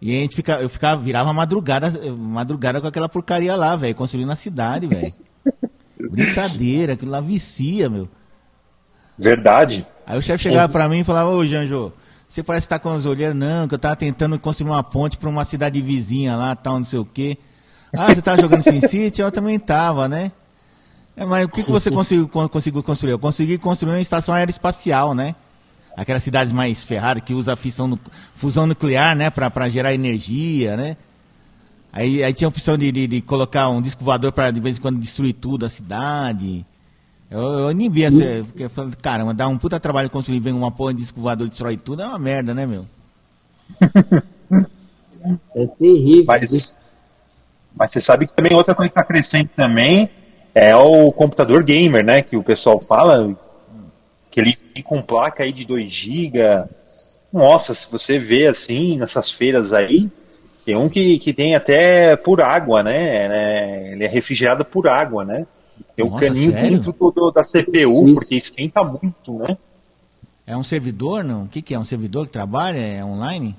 E a gente fica, eu ficava, virava madrugada, madrugada com aquela porcaria lá, velho, construindo na cidade, velho. Brincadeira, aquilo lá vicia, meu. Verdade. Aí o chefe chegava pra mim e falava, ô Janjo, você parece estar com as olheiras, não, que eu tava tentando construir uma ponte pra uma cidade vizinha lá, tal, não sei o quê. Ah, você tava jogando Sin City? Eu também tava, né? É, mas o que, que você conseguiu, con- conseguiu construir? Eu consegui construir uma estação aeroespacial, né? Aquelas cidades mais ferradas que usa fissão fusão nuclear, né? Pra, pra gerar energia, né? Aí, aí tinha a opção de, de, de colocar um disco voador pra de vez em quando destruir tudo a cidade. Eu, eu nem vi essa. Porque eu falei, caramba, dá um puta trabalho construir, vem uma porra de disco voador e destrói tudo, é uma merda, né, meu? É terrível. Mas, mas você sabe que também outra coisa que está crescendo também é o computador gamer, né? Que o pessoal fala que ele vem com placa aí de 2 GB. Nossa, se você vê assim nessas feiras aí, tem um que, que tem até por água, né? né? Ele é refrigerado por água, né? Tem um Nossa, caninho sério? dentro do, do- da CPU, Isso. porque esquenta muito, né? É um servidor, não? O que, que é? Um servidor que trabalha? É online?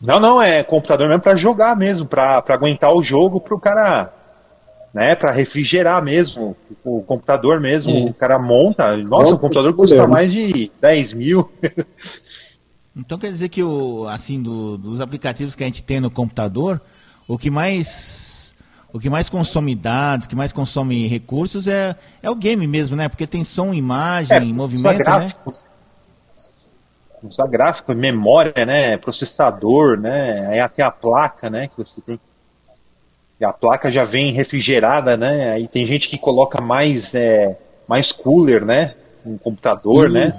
Não, não, é computador mesmo para jogar mesmo, para aguentar o jogo pro cara, né, para refrigerar mesmo o computador mesmo, É. o cara monta, nossa, É o computador custa né? mais de 10 mil. Então quer dizer que o, assim, do- dos aplicativos que a gente tem no computador, o que mais o que mais consome dados, o que mais consome recursos é, é o game mesmo, né? Porque tem som, imagem, usa movimento, né? gráfico, usa gráfico, memória, né, processador, né, aí até a placa, né, que você tem. E a placa já vem refrigerada, né, aí tem gente que coloca mais, é, mais cooler, né, no computador, né,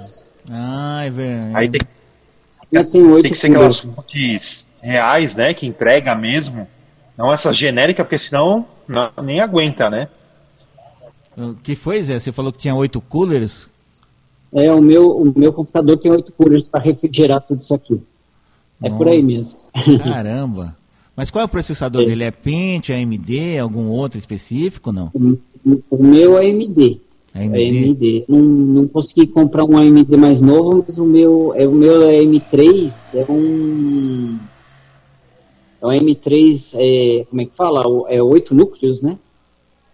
Ah, é verdade. aí tem Já tem que ser aquelas fontes reais, né? Que entrega mesmo. Não essas genéricas, porque senão não- nem aguenta, né? O que foi, Zé? Você falou que tinha oito coolers? É, o meu, o meu computador tem oito coolers para refrigerar tudo isso aqui. É por aí mesmo. Caramba. Mas qual é o processador É. dele? É Pentium, é AMD, algum outro específico, não? O, meu é AMD. É É AMD? AMD. Não, não consegui comprar um AMD mais novo, mas o meu é o meu é M3 é um é um M3 é, como é que fala? É oito núcleos, né?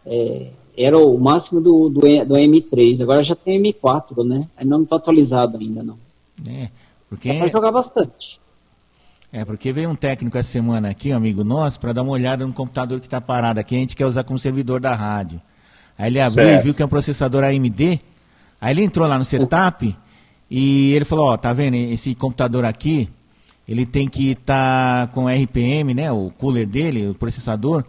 É, era o máximo do, do, do M3. Agora já tem M4, né? Ainda não está atualizado ainda não. É, porque, Dá pra jogar bastante. É, porque veio um técnico essa semana aqui, um amigo nosso, para dar uma olhada no computador que está parado aqui, a gente quer usar como servidor da rádio. Aí ele abriu Certo. e viu que é um processador AMD, aí ele entrou lá no setup e ele falou, ó, tá vendo, esse computador aqui, ele tem que estar com RPM, né, o cooler dele, o processador,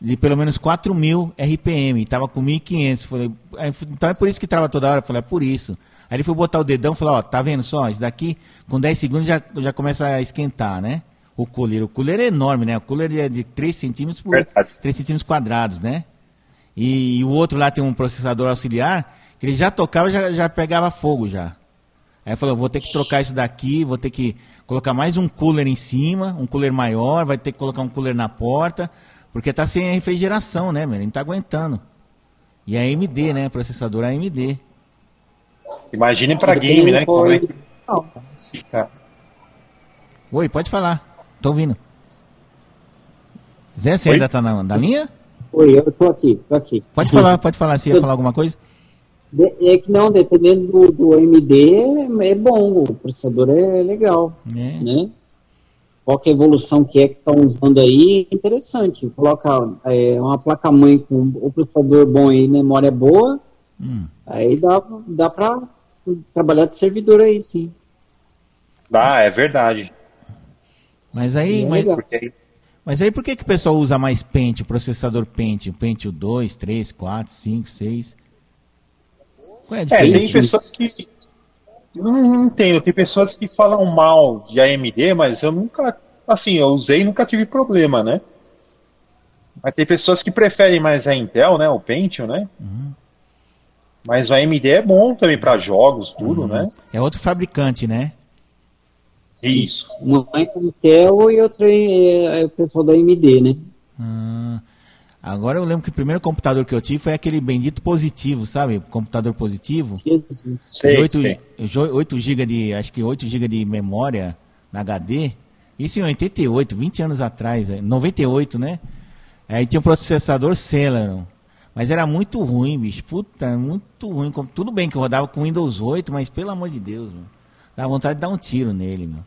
de pelo menos 4.000 RPM, estava com 1.500. Falei, aí, então é por isso que trava toda hora. Eu falei, é por isso. Aí ele foi botar o dedão e falou, ó, tá vendo só, isso daqui, com 10 segundos já, já começa a esquentar, né? O cooler. O cooler é enorme, né? O cooler é de 3 centímetros por Verdade. 3 centímetros quadrados, né? E, o outro lá tem um processador auxiliar, que ele já tocava já já pegava fogo já. Aí falou, vou ter que trocar isso daqui, vou ter que colocar mais um cooler em cima, um cooler maior, vai ter que colocar um cooler na porta, porque tá sem refrigeração, né, meu? Ele não tá aguentando. E é AMD, né? Processador AMD. Imagine pra game, né? Como é que fica. Oi, pode falar. Tô ouvindo. Zé, você Oi? ainda tá na, na linha? Oi, eu tô aqui, tô aqui. Pode falar, pode falar. Você ia falar alguma coisa? É que não, dependendo do, do AMD, é, bom, o processador é legal, É. né? Qual que é a evolução que é que estão usando aí, é interessante. Coloca é, uma placa-mãe com o processador bom e memória boa, Hum. aí dá, dá pra trabalhar de servidor aí, sim. Ah, é verdade. Mas aí, É mas. Porque aí mas aí por que, que o pessoal usa mais Pentium, processador Pentium? Pentium 2, 3, 4, 5, 6? Qual é a É, diferença? tem pessoas que. Não, não entendo, tem pessoas que falam mal de AMD, mas eu nunca. Assim, eu usei e nunca tive problema, né? Mas tem pessoas que preferem mais a Intel, né? O Pentium, né? Mas o AMD é bom também para jogos, tudo, né? É outro fabricante, né? Isso. Uma é Intel e outra é, é o pessoal da AMD, né? Ah, agora eu lembro que o primeiro computador que eu tive foi aquele bendito positivo, sabe? Computador positivo. Jesus. Sei, 8, sei. 8 GB de, acho que 8 GB de memória na HD. Isso em 88, 20 anos atrás, é, 98, né? Aí tinha um processador Celeron. Mas era muito ruim, bicho. Puta, muito ruim. Tudo bem que eu rodava com Windows 8, mas pelo amor de Deus, meu. Dá vontade de dar um tiro nele, meu.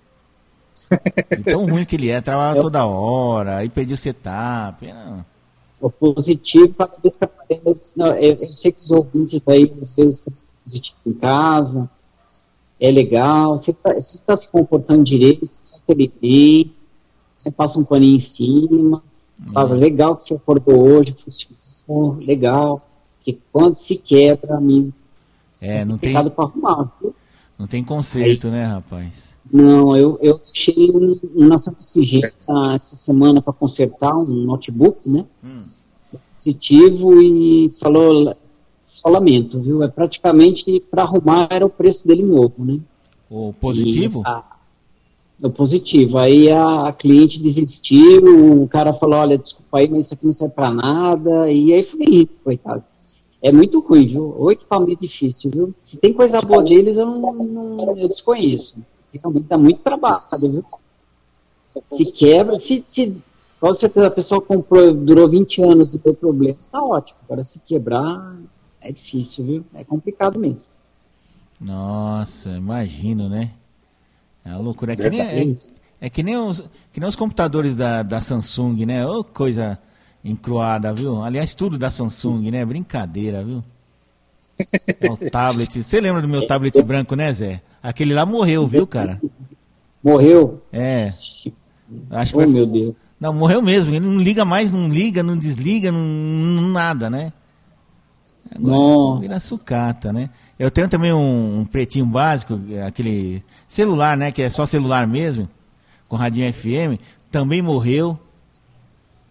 E tão ruim que ele é, travava Eu- toda hora, aí perdi o setup. Era... O positivo, que aparece. Não, eu, eu sei que os ouvintes aí, às vezes, positivo em casa, é legal, você está se, tá se comportando direito, você ele bem, você passa um paninho em cima, fala, legal que você acordou hoje, funcionou, legal, que quando se quebra, amigo, É, não tem, arrumar, não tem conceito, né, rapaz? Não, eu, eu deixei um, na Santa Figênia essa semana para consertar um notebook, né? Positivo e falou, só lamento, viu? É praticamente para arrumar era o preço dele novo, né? O positivo? E a- o positivo. Aí a, a cliente desistiu, o cara falou, olha, desculpa aí, mas isso aqui não serve para nada. E aí foi rico, coitado. É muito ruim, viu? O equipamento é difícil, viu? Se tem coisa boa deles, eu, não, não- eu desconheço. Realmente dá muito trabalho, viu? Se quebra, se, se com certeza a pessoa comprou, durou 20 anos e deu problema, tá ótimo. Agora se quebrar, é difícil, viu? É complicado mesmo. Nossa, imagino, né? É uma loucura. É que nem, é, é que nem, os, que nem os computadores da, da Samsung, né? Ô, coisa encruada, viu? Aliás, tudo da Samsung, né? Brincadeira, viu? O tablet. Você lembra do meu tablet branco, né, Zé? Aquele lá morreu, viu, cara? Morreu? É. Acho que Oh, vai- meu Deus. Não, morreu mesmo. Ele não liga mais, não liga, não desliga, não, não nada, né? Agora Nossa. Vira sucata, né? Eu tenho também um, um pretinho básico, aquele celular, né? Que é só celular mesmo, com radinho FM, também morreu.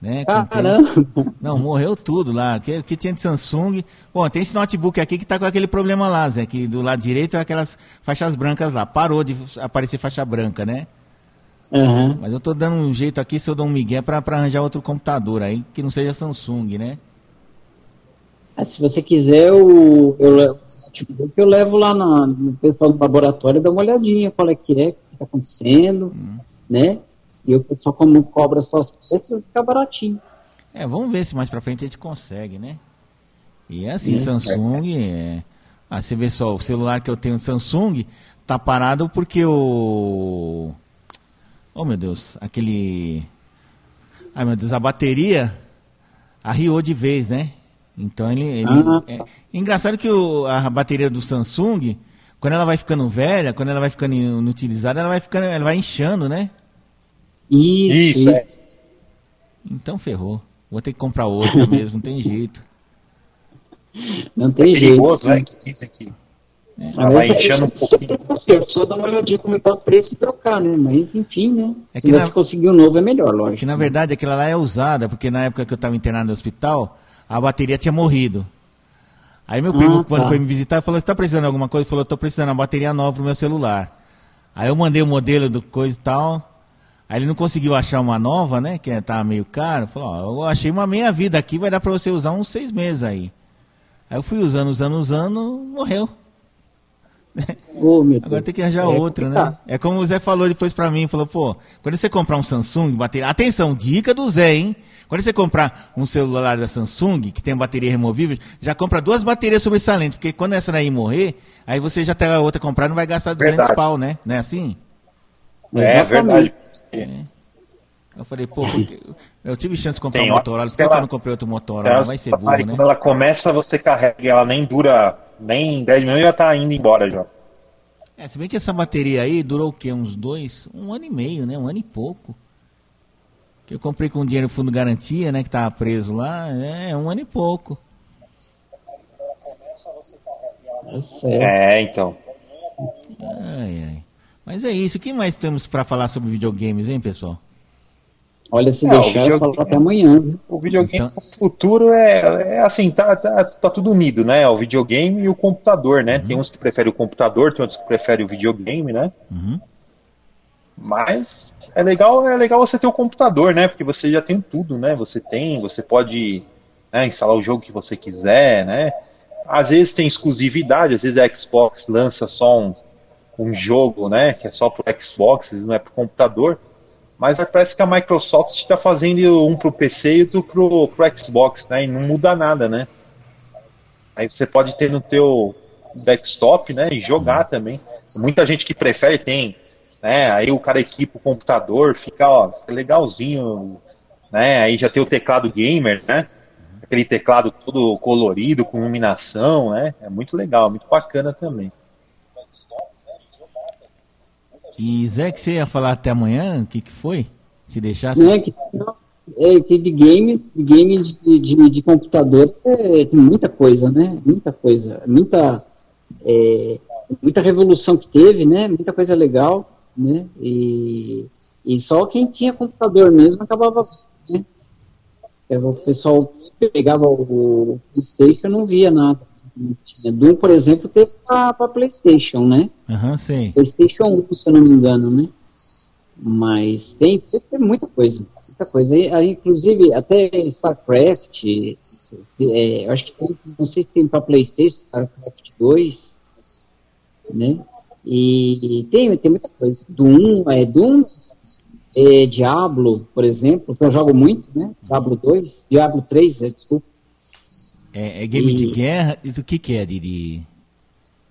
Né? Caramba. Não, morreu tudo lá. Que, que tinha de Samsung. Bom, tem esse notebook aqui que tá com aquele problema lá, Zé, que do lado direito é aquelas faixas brancas lá. Parou de aparecer faixa branca, né? Aham. Mas eu tô dando um jeito aqui, se eu dou um migué, pra, pra arranjar outro computador aí, que não seja Samsung, né? Ah, se você quiser, eu, eu, levo- notebook, eu levo lá na, no pessoal do laboratório, dá uma olhadinha qual é que é, o que está acontecendo, né? E o pessoal, como cobra só as peças, fica baratinho. É, vamos ver se mais pra frente a gente consegue, né? E é assim, É. Samsung, é... Ah, você vê só, o celular que eu tenho Samsung tá parado porque o... Oh, meu Deus, aquele... Ai, meu Deus, a bateria arriou de vez, né? Então ele... ele- Ah. é... Engraçado que o- a bateria do Samsung, quando ela vai ficando velha, quando ela vai ficando inutilizada, ela vai ficando, ela vai inchando, né? Isso, Isso, é. Então ferrou. Vou ter que comprar outra mesmo, não tem jeito. Não É tem jeito. perigoso, né? Que dizem que ela vai enchendo um pouquinho. conserto, Só dar uma olhadinha como está o preço e trocar, né? Mas enfim, né? É Se que você na- conseguir um novo é melhor, lógico. Que na verdade aquela lá é usada, porque na época que eu estava internado no hospital, a bateria tinha morrido. Aí meu primo, Ah, quando tá. foi me visitar, falou: Você tá precisando de alguma coisa? Ele falou: Tô precisando de uma bateria nova pro meu celular. Aí eu mandei o modelo do coisa e tal. Aí ele não conseguiu achar uma nova, né? Que tava meio caro. Falou: Ó, eu achei uma meia vida aqui, vai dar pra você usar uns seis meses aí. Aí eu fui usando, usando, usando, morreu. Deus. Agora tem que arranjar É outra, né? É como o Zé falou depois pra mim, falou, pô, quando você comprar um Samsung, bateria... Atenção, dica do Zé, hein? Quando você comprar um celular da Samsung, que tem bateria removível, já compra duas baterias sobressalentes, porque quando essa daí morrer, aí você já tem a outra comprada, não vai gastar 200 Verdade. pau, né? Não é assim? É Exatamente. verdade. Eu falei, pô, porque eu tive chance de comprar Tem um Motorola, por que eu ela- não comprei outro Motorola? Ela- Vai ser burro, quando né? ela começa, você carrega, ela nem dura nem 10 minutos já tá indo embora já. É, se bem que essa bateria aí durou o quê? Uns dois, um ano e meio, né? Um ano e pouco. Que eu comprei com dinheiro fundo garantia, né? Que tava preso lá, é um ano e pouco. É. É, então. Ai, ai. Mas é isso. O que mais temos pra falar sobre videogames, hein, pessoal? Olha, se É, o deixar, eu falo até amanhã? O videogame Então- futuro é, é assim, tá, tá, tá tudo unido, né? O videogame e o computador, né? Tem uns que preferem o computador, tem outros que preferem o videogame, né? Uhum. Mas é legal, é legal você ter o computador, né? Porque você já tem tudo, né? Você tem, você pode né, instalar o jogo que você quiser, né? Às vezes tem exclusividade, às vezes a Xbox lança só um, um jogo, né? Que é só pro Xbox, não é pro computador. Mas parece que a Microsoft está fazendo um pro PC e outro pro, pro Xbox, né? E não muda nada, né? Aí você pode ter no teu desktop, né? E jogar também. Muita gente que prefere tem, né? Aí o cara equipa o computador, fica, ó, legalzinho, né? Aí já tem o teclado gamer, né? Aquele teclado todo colorido, com iluminação, né? É muito legal, muito bacana também. E Zé, que você ia falar até amanhã? O que, que foi? Se deixasse. Não, é que, é que de game, de game de, de, de computador é, tem muita coisa, né? Muita coisa. Muita, é, muita revolução que teve, né? Muita coisa legal, né? E, e só quem tinha computador mesmo acabava. Né? O pessoal pegava o PlayStation e não via nada. Tinha. Doom, por exemplo, teve para PlayStation, né? Aham, sei. PlayStation 1, se eu não me engano, né? Mas tem, tem muita coisa. Muita coisa. Aí, inclusive, até StarCraft, é, eu acho que tem, não sei se tem para PlayStation, StarCraft 2, né? E tem, tem muita coisa. Doom, é, Doom, é, Diablo, por exemplo, que eu jogo muito, né? Diablo 2, Diablo 3, é, desculpa. É, é game E- de guerra? E do que que é, Diri?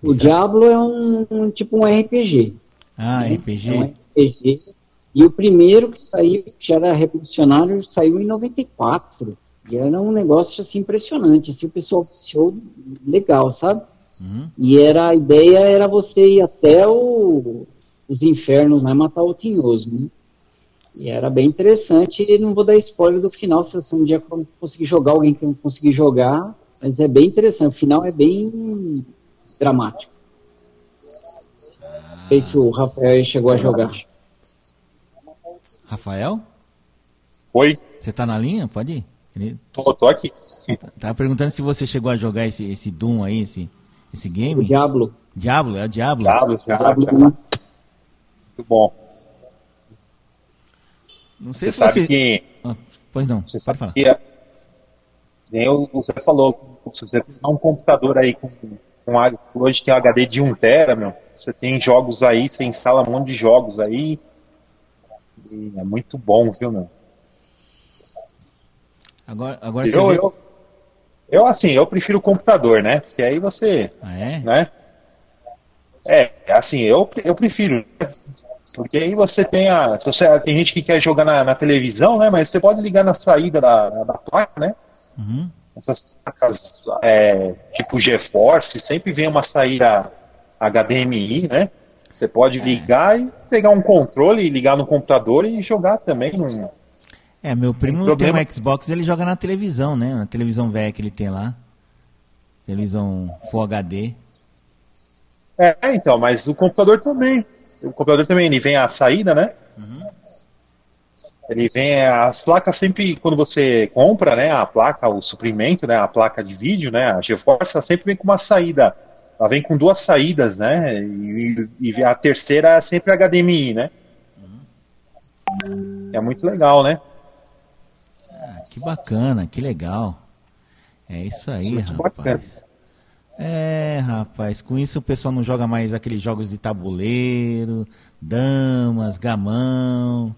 O Diablo é um, um tipo um RPG. Ah, né? RPG? É um RPG. E o primeiro que saiu, que era revolucionário, saiu em 94. E era um negócio assim impressionante. Assim, o pessoal oficiou legal, sabe? Uhum. E era, a ideia era você ir até o- os infernos, né? Matar o tinhoso, né? E era bem interessante. E não vou dar spoiler do final, se você um dia conseguir jogar, alguém que não conseguir jogar. Mas é bem interessante. O final é bem dramático. Não sei se o Rafael chegou a jogar. Rafael? Oi, Você tá na linha? Pode ir. Tô, tô aqui. tava perguntando se você chegou a jogar esse, esse Doom aí, esse, esse O game. Diablo. Diablo, é o Diablo? Diablo, já, Diablo já. um. Muito bom. Não sei Você se sabe você... que. Ah, pois não, Você sabe falar. que. é- Nem o você falou, se você precisar um computador aí com, com a- hoje tem um HD de 1 tera, meu, você tem jogos aí, você instala um monte de jogos aí. É muito bom, viu, meu? Agora, agora Eu, vê- eu, eu, assim, eu prefiro o computador, né? Porque aí você, Ah, é? né? É, assim, eu, eu prefiro. Porque aí você tem a. Você, tem gente que quer jogar na, na televisão, né? Mas você pode ligar na saída da, da placa, né? Uhum. Essas placas é, tipo GeForce, sempre vem uma saída HDMI, né? Você pode ligar e pegar um controle e ligar no computador e jogar também. Num... É, meu primo tem, problema. um Xbox, ele joga na televisão, né? Na televisão velha que ele tem lá. Televisão Full HD. É, então, mas o computador também. O computador também, ele vem a saída, né? Ele vem, as placas sempre, quando você compra, né, a placa, o suprimento, né, a placa de vídeo, né, a GeForce, ela sempre vem com uma saída. Ela vem com duas saídas, né, e, e a terceira é sempre HDMI, né. É muito legal, né. Ah, que bacana, que legal. É isso aí, Muito rapaz. bacana. É, rapaz, com isso o pessoal não joga mais aqueles jogos de tabuleiro, damas, gamão,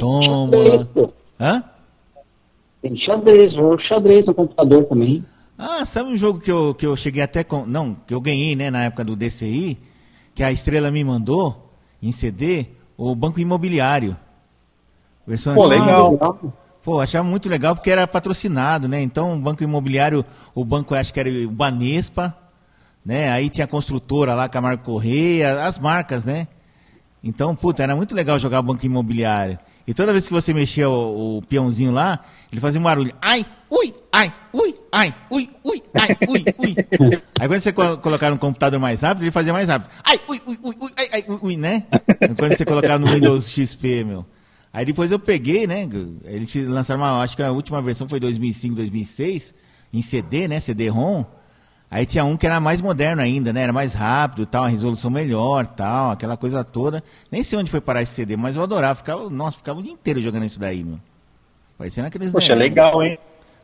Xadrez, toma. pô. Hã? Tem xadrez, jogo xadrez no computador também. Ah, sabe um jogo que eu, que eu cheguei até com. Não, que eu ganhei, né, na época do DCI, que a estrela me mandou em CD, o Banco Imobiliário. Versão Pô, antiga. legal. Pô, achava muito legal porque era patrocinado, né? Então, o Banco Imobiliário, o banco acho que era o Banespa, né? Aí tinha a construtora lá, Camargo Correia, as marcas, né? Então, puta, era muito legal jogar Banco Imobiliário. E toda vez que você mexia o, o peãozinho lá, ele fazia um barulho. Ai, ui, ai, ui, ai, ui, ui, ai, ui, ui. Aí quando você co colocar um computador mais rápido, ele fazia mais rápido. Ai, ui, ui, ui, ui, ai, ai, ui, ui, né? Quando você colocar no Windows XP, meu. Aí depois eu peguei, né? Eles lançaram uma, acho que a última versão foi 2005, 2006, em CD, né? CD-ROM. Aí tinha um que era mais moderno ainda, né? Era mais rápido, tal, a resolução melhor, tal, aquela coisa toda. Nem sei onde foi parar esse CD, mas eu adorava, ficava, nossa, ficava o dia inteiro jogando isso daí, meu. Parecendo aqueles Poxa, negócios, legal, hein.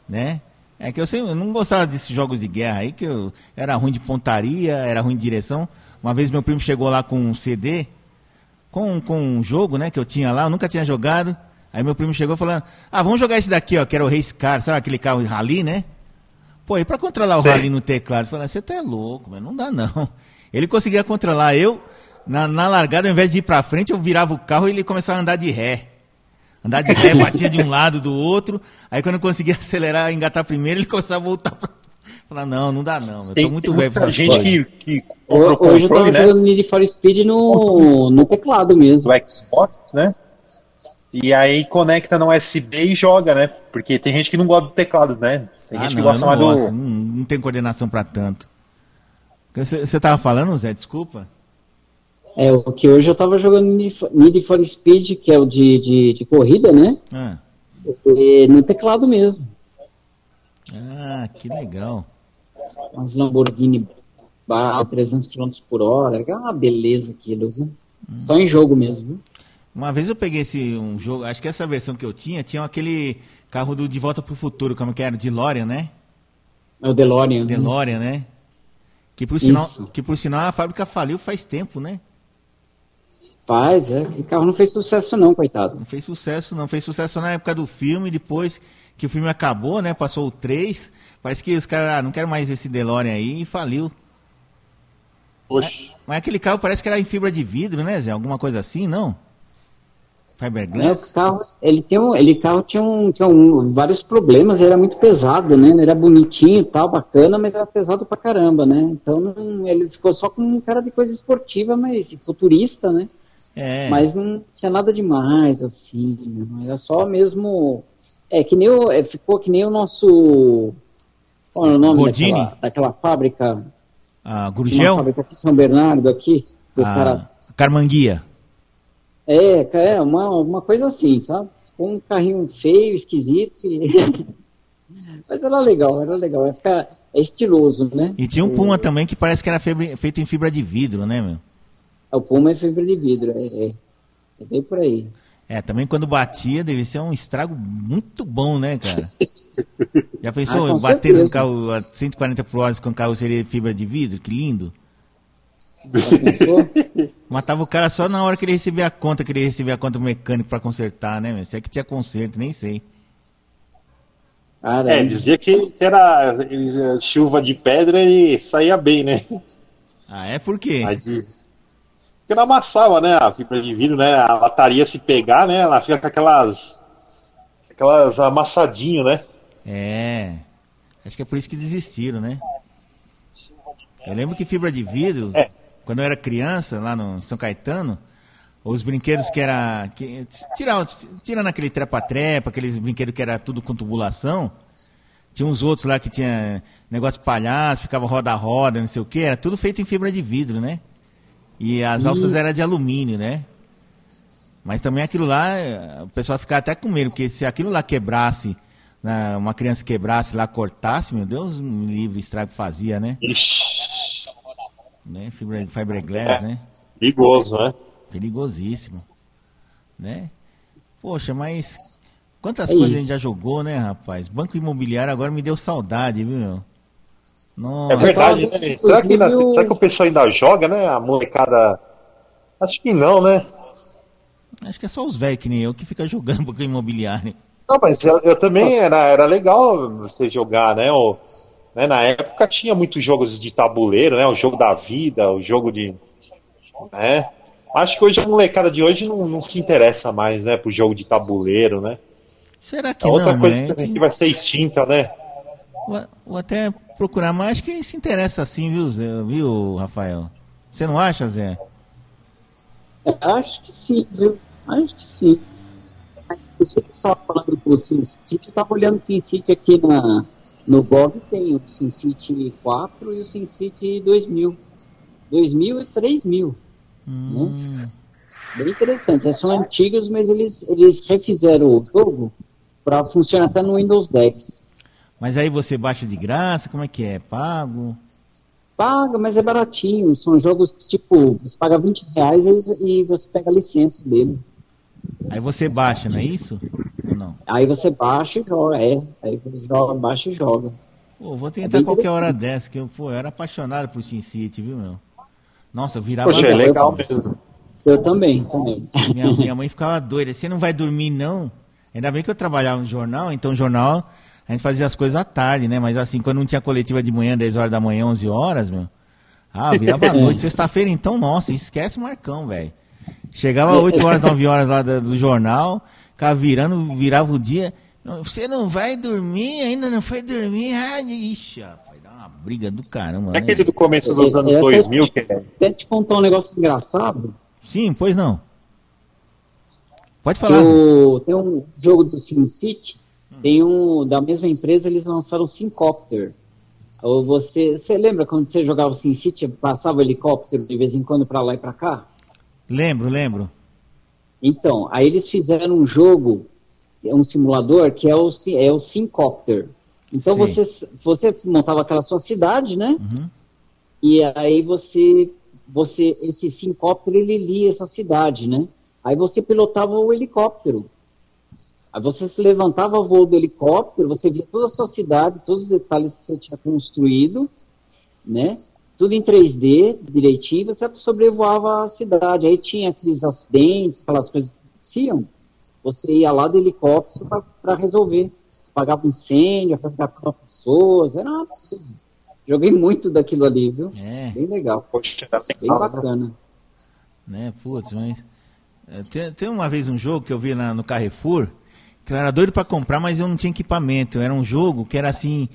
né? É que eu, sempre, eu não gostava desses jogos de guerra aí, que eu era ruim de pontaria, era ruim de direção. Uma vez meu primo chegou lá com um CD, com, com um jogo, né, que eu tinha lá, eu nunca tinha jogado. Aí meu primo chegou falando, ah, vamos jogar esse daqui, ó, que era o Race Car, sabe aquele carro rally, né? Pô, e pra controlar o Sei. rally no teclado? Eu falei, você tá louco, mas não dá não. Ele conseguia controlar eu, na, na largada, ao invés de ir pra frente, eu virava o carro e ele começava a andar de ré. Andar de ré, batia de um lado do outro. Aí quando eu conseguia acelerar, engatar primeiro, ele começava a voltar pra... Falar, não, não dá não, eu Tem, tô muito tem muita gente que, que compra o Hoje eu tava né? jogando Need for Speed no, no teclado mesmo. do Xbox, né? E aí conecta no USB e joga, né? Porque tem gente que não gosta do teclado, né? Tem Ah, gente não, que gosta mais gosto, do. Não, não tem coordenação pra tanto. Você tava falando, Zé? Desculpa. É, o que hoje eu tava jogando Need for- Need for Speed, que é o de, de, de corrida, né? Ah, E no teclado mesmo. ah, que legal. Umas Lamborghini bar, 300 km por hora. É uma beleza aquilo, viu? Só em jogo mesmo, viu? Uma vez eu peguei esse um jogo, acho que essa versão que eu tinha, tinha aquele carro do De Volta pro Futuro, como que era? DeLorean, né? É o DeLorean. DeLorean, né? Que por, sinal, Isso. que por sinal a fábrica faliu faz tempo, né? Faz, é. O carro não fez sucesso não, coitado. Não fez sucesso, não fez sucesso na época do filme, depois que o filme acabou, né? Passou o 3, parece que os caras ah, não querem mais esse DeLorean aí e faliu. Poxa. Mas aquele carro parece que era em fibra de vidro, né, Zé? Alguma coisa assim, não? Fiberglass? carro, ele tem um, ele carro tinha, um, tinha um- vários problemas, ele era muito pesado, né? Ele era bonitinho e tal, bacana, mas era pesado pra caramba, né? Então não- ele ficou só com um cara de coisa esportiva, mas futurista, né? É. Mas não tinha nada demais, assim, né? era só mesmo. É que nem o, é, ficou que nem o nosso. Qual é o nome Gordini? daquela, daquela fábrica? A Tinha uma Gurgel? fábrica aqui em São Bernardo aqui. que o A cara, Carmanguia. é, é uma, uma coisa assim, sabe? Ficou um carrinho feio, esquisito. e- Mas era legal, era legal. É, ficar, é estiloso, né? E tinha um Puma também que parece que era febre- feito em fibra de vidro, né, meu? O Puma é fibra de vidro, é, é. É bem por aí. É, também quando batia deve ser um estrago muito bom, né, cara? Já pensou Ah, bater certeza. no carro a 140 por hora com carro seria fibra de vidro? Que lindo. Matava o cara só na hora que ele recebia a conta, que ele recebia a conta do mecânico pra consertar, né, meu? Se é que tinha conserto, nem sei. Cara, É, dizia que, era eh, chuva de pedra e saía bem, né? Ah, é por quê? Diz- Porque não amassava, né? A fibra de vidro, né? A lataria se pegar, né? Ela fica com aquelas. aquelas amassadinho, né? É. Acho que é por isso que desistiram, né? Eu lembro que fibra de vidro, É. quando eu era criança, lá no São Caetano, os brinquedos que era. Que, tirando, tirando aquele trepa-trepa, aqueles brinquedos que era tudo com tubulação, tinha uns outros lá que tinha negócio de palhaço, ficava roda-roda, não sei o que, era tudo feito em fibra de vidro, né? E as alças eram de alumínio, né? Mas também aquilo lá, eh, o pessoal ficava até com medo, porque se aquilo lá quebrasse, né, uma criança quebrasse lá, cortasse, meu Deus, um livre estrago fazia, né? Ixi, né? Fibra, fiberglass, É. né? perigoso, né? Perigosíssimo, né? Poxa, mas quantas É coisas a isso. gente já jogou, né, rapaz? Banco imobiliário agora me deu saudade, viu, meu? É Nossa, verdade, né? Inclusive, Será que, ainda- o- será que o pessoal ainda joga, né? A molecada. Acho que não, né? acho que é só os velhos que nem eu que fica jogando banco imobiliário. Não, mas eu, eu também era, era legal você jogar, né? O, né? Na época tinha muitos jogos de tabuleiro, né? O jogo da vida, o jogo de. Né? Acho que hoje a molecada de hoje não, não se interessa mais, né? Pro jogo de tabuleiro, né? Será que É outra não, coisa né? também que vai ser extinta, né? Vou até procurar, mas acho que se interessa assim, viu, Zé, viu, Rafael? Você não acha, Zé? Acho que sim, viu? Acho que sim. Você que estava falando do SimCity, eu estava olhando o SimCity aqui na, no GOG, tem o SimCity 4 e o SimCity 2000. 2000 e 3000. Hum, Bem interessante. Eles são antigos, mas eles, eles refizeram o jogo para funcionar até no Windows 10. Mas aí você baixa de graça, como é que é? Pago? Paga, mas é baratinho. São jogos tipo, você paga 20 reais e você pega a licença dele. Aí você baixa, não é isso? Ou não? Aí você baixa e joga, é. Aí você joga, baixa e joga. Pô, vou É tentar bem qualquer hora dessa, que eu, pô, eu era apaixonado por SimCity, viu, meu? Nossa, eu virava Poxa, é legal meu. mesmo. Eu também, também. Minha, minha mãe ficava doida. Você não vai dormir, não? Ainda bem que eu trabalhava no jornal, então jornal a gente fazia as coisas à tarde, né? Mas assim, quando não tinha coletiva de manhã, 10 horas da manhã, 11 horas, meu. Ah, virava a noite, sexta-feira, então, nossa, esquece o Marcão, velho. Chegava 8 horas, 9 horas lá do, do jornal, ficava virando, virava o dia. Você não vai dormir, ainda não foi dormir. Ah, ixi, rapaz, dá uma briga do caramba. É né? aquele do começo dos anos Eu até- 2000 que. Até te contar um negócio engraçado. Sim, pois não. Pode falar. O- tem um jogo do SimCity, tem um da mesma empresa, eles lançaram o Syncopter. Ou você, você lembra quando você jogava o SimCity, passava o helicóptero de vez em quando para lá e para cá? Lembro, lembro. Então, aí eles fizeram um jogo, um simulador que é o, é o Syncopter. Então Sim. você, você montava aquela sua cidade, né? Uhum. E aí você, você, esse Syncopter ele lia essa cidade, né? Aí você pilotava o helicóptero. Aí você se levantava ao voo do helicóptero, você via toda a sua cidade, todos os detalhes que você tinha construído, né? Tudo em 3D, direitinho, você sobrevoava a cidade. Aí tinha aqueles acidentes, aquelas coisas que aconteciam, você ia lá do helicóptero para resolver. Pagava incêndio, resgatava pessoas, era uma coisa. Joguei muito daquilo ali, viu? É, Bem legal, Poxa, era bem legal, né? bacana. né, putz, mas. é, Tem, tem uma vez um jogo que eu vi na- no Carrefour, que eu era doido pra comprar, mas eu não tinha equipamento. Era um jogo que era assim.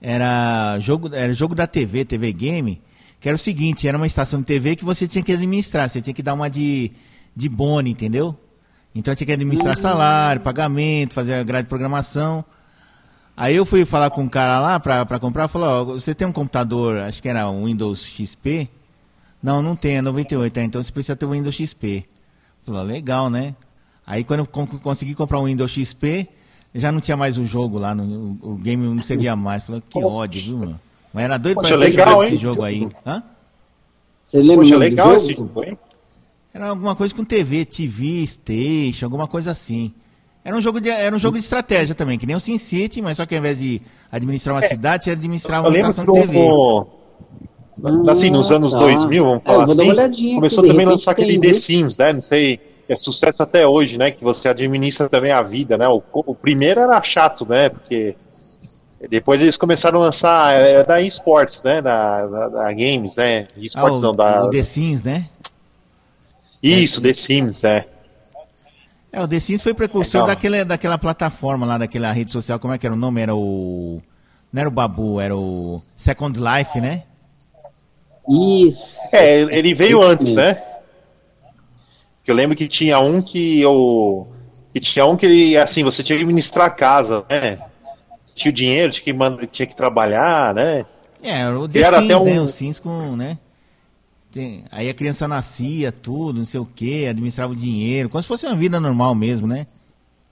Era jogo, era jogo da TV, TV Game, que era o seguinte, era uma estação de TV que você tinha que administrar, você tinha que dar uma de, de bone, entendeu? Então tinha que administrar salário, pagamento, fazer a grade de programação. Aí eu fui falar com um cara lá pra, pra comprar, falou, ó, você tem um computador, acho que era um Windows XP? Não, não tem, é 98, é, então você precisa ter o Windows XP. Falou, legal, né? Aí quando eu con- consegui comprar um Windows XP, já não tinha mais o jogo lá, no- o, o game não servia mais. Falei, que ódio, viu, mano? Mas era doido Poxa, pra legal, jogar esse hein? jogo aí. Hã? Você lembra Poxa, legal jogo? esse jogo, hein? Era alguma coisa com TV, TV, Station, alguma coisa assim. Era um jogo de, era um jogo de estratégia também, que nem o SimCity, mas só que ao invés de administrar uma cidade, você administrava uma estação de TV. o- assim, nos Ah, anos tá. 2000, vamos É, falar assim, começou também a lançar aquele? The Sims, né? Não sei, que é sucesso até hoje, né? Que você administra também a vida, né? O, o primeiro era chato, né? Porque depois eles começaram a lançar, é da eSports, né? Da, da, da Games, né? Ah, eSports o, não, da... o The Sims, né? Isso, The Sims, né? É, o The Sims foi precursor Legal. daquela, daquela plataforma lá, daquela rede social, como é que era o nome? Era o... Não era o Babu, era o Second Life, né? Isso. É, ele veio antes, né? Que eu lembro que tinha um que o que tinha um que ele assim, você tinha que administrar a casa, né? Tinha o dinheiro, tinha que manda, tinha que trabalhar, né? É, era o The era Sims, até né? um- O Sims com, né? Tem- aí a criança nascia, tudo, não sei o que, administrava o dinheiro, como se fosse uma vida normal mesmo, né?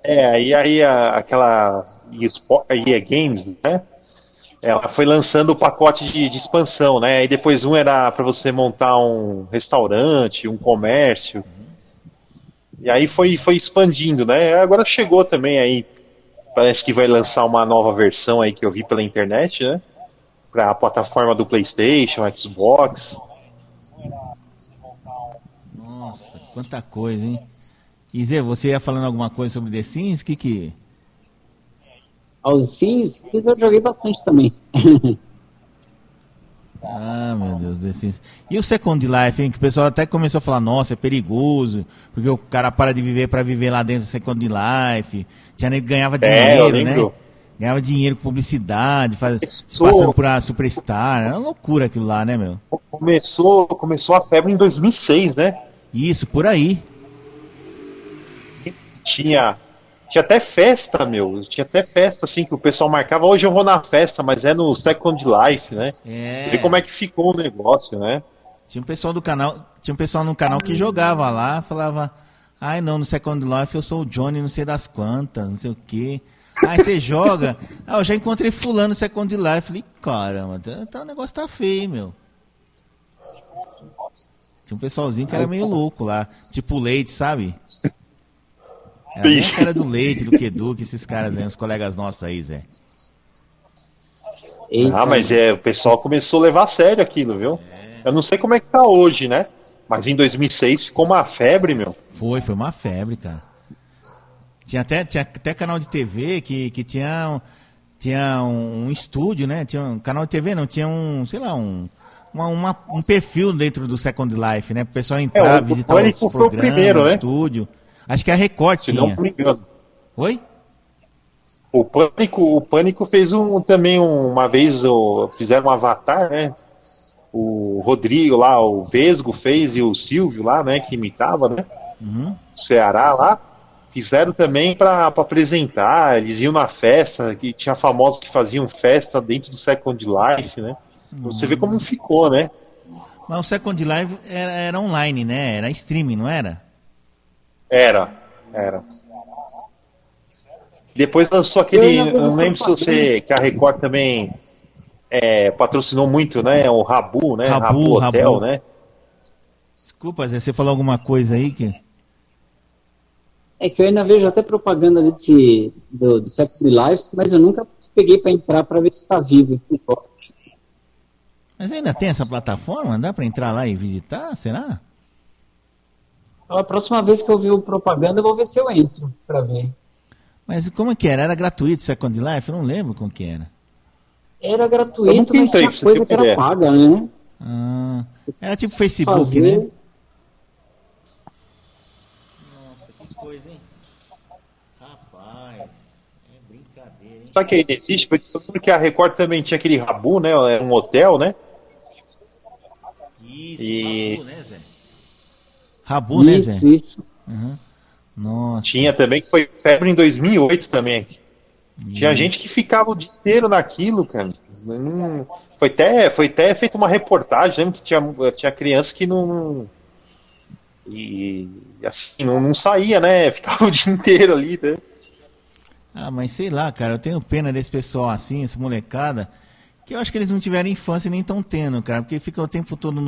É, aí aí a- aquela EA Games, né? Ela foi lançando o pacote de, de expansão, né? Aí depois um era para você montar um restaurante, um comércio. E aí foi, foi expandindo, né? Agora chegou também aí. Parece que vai lançar uma nova versão aí que eu vi pela internet, né? Pra plataforma do PlayStation, Xbox. Nossa, quanta coisa, hein? E Zé, você ia falando alguma coisa sobre The Sims? O que que... Aos Sims, Sims eu joguei bastante também. Ah, meu Deus, Sims. E o Second Life, hein? Que o pessoal até começou a falar, nossa, é perigoso, porque o cara para de viver para viver lá dentro do Second Life. Tinha nem ganhava É, dinheiro, né? lembro. Ganhava dinheiro com publicidade, faz, Isso. passando por a Superstar. Era uma loucura aquilo lá, né, meu? Começou, começou a febre em 2006, né? Isso, por aí. Tinha, tinha até festa, meu. Tinha até festa, assim, que o pessoal marcava. Hoje eu vou na festa, mas é no Second Life, né? É. Você vê como é que ficou o negócio, né? Tinha um pessoal do canal, tinha um pessoal no canal que jogava lá, falava, ai não, no Second Life eu sou o Johnny, não sei das quantas, não sei o quê. Aí você joga, ah, eu já encontrei fulano no Second Life, falei, caramba, tá, tá- o negócio tá feio, meu. Tinha um pessoalzinho que era meio louco lá, tipo o Leite, sabe? Bem a cara do Leite, do Keduque, esses caras aí, os colegas nossos aí, Zé. Eita, Ah, mas é, o pessoal começou a levar a sério aquilo, viu? Eu não sei como é que tá hoje, né? Mas em 2006 ficou uma febre, meu. Foi, foi uma febre, cara. Tinha até, tinha até canal de TV que, que tinha, um- tinha um, um estúdio, né? Tinha um canal de TV, não, tinha um, sei lá, um, uma, uma- um perfil dentro do Second Life, né? Pro pessoal entrar, É, o visitar Pânico os foi o programas, primeiro, né? estúdio. Acho que a Record Se não tinha. me engano. Oi? O Pânico, o Pânico fez um, também um- uma vez, o, fizeram um avatar, né? O Rodrigo lá, o Vesgo fez e o Silvio lá, né? Que imitava, né? Uhum. O Ceará lá. Fizeram também para apresentar, eles iam na festa, que tinha famosos que faziam festa dentro do Second Life, né? Você vê como ficou, né? Mas o Second Life era, era online, né? Era streaming, não era? Era, era. Depois lançou aquele. Eu não lembro se você. Que a Record também é, patrocinou muito, né? O Rabu, né? Rabu, Hotel, Rabu. né? Desculpa, Zé, você falou alguma coisa aí que. É que eu ainda vejo até propaganda desse, do, do Second Life, mas eu nunca peguei para entrar para ver se está vivo. Mas ainda tem essa plataforma? Dá pra entrar lá e visitar? Será? A próxima vez que eu ver o propaganda, eu vou ver se eu entro para ver. Mas como é que era? Era gratuito Second Life? Eu não lembro como que era. Era gratuito, mas tinha coisa que era paga, né? Ah, era tipo Facebook, Fazer- né? Nossa, que coisa, hein? Rapaz, é brincadeira, hein? Só que ainda existe, porque a Record também tinha aquele Rabu, né? Era um hotel, né? Isso, E- Rabu, né, Zé? Rabu, né, Zé? Isso. Uhum. Nossa. Tinha também, que foi febre em 2008 também. Tinha gente que ficava o dia inteiro naquilo, cara. Não- foi, até, foi até feita uma reportagem, lembro que tinha, tinha criança que não. E assim, não, não saía, né? Ficava o dia inteiro ali, né? Ah, mas sei lá, cara, eu tenho pena desse pessoal assim, essa molecada, que eu acho que eles não tiveram infância e nem estão tendo, cara, porque fica o tempo todo no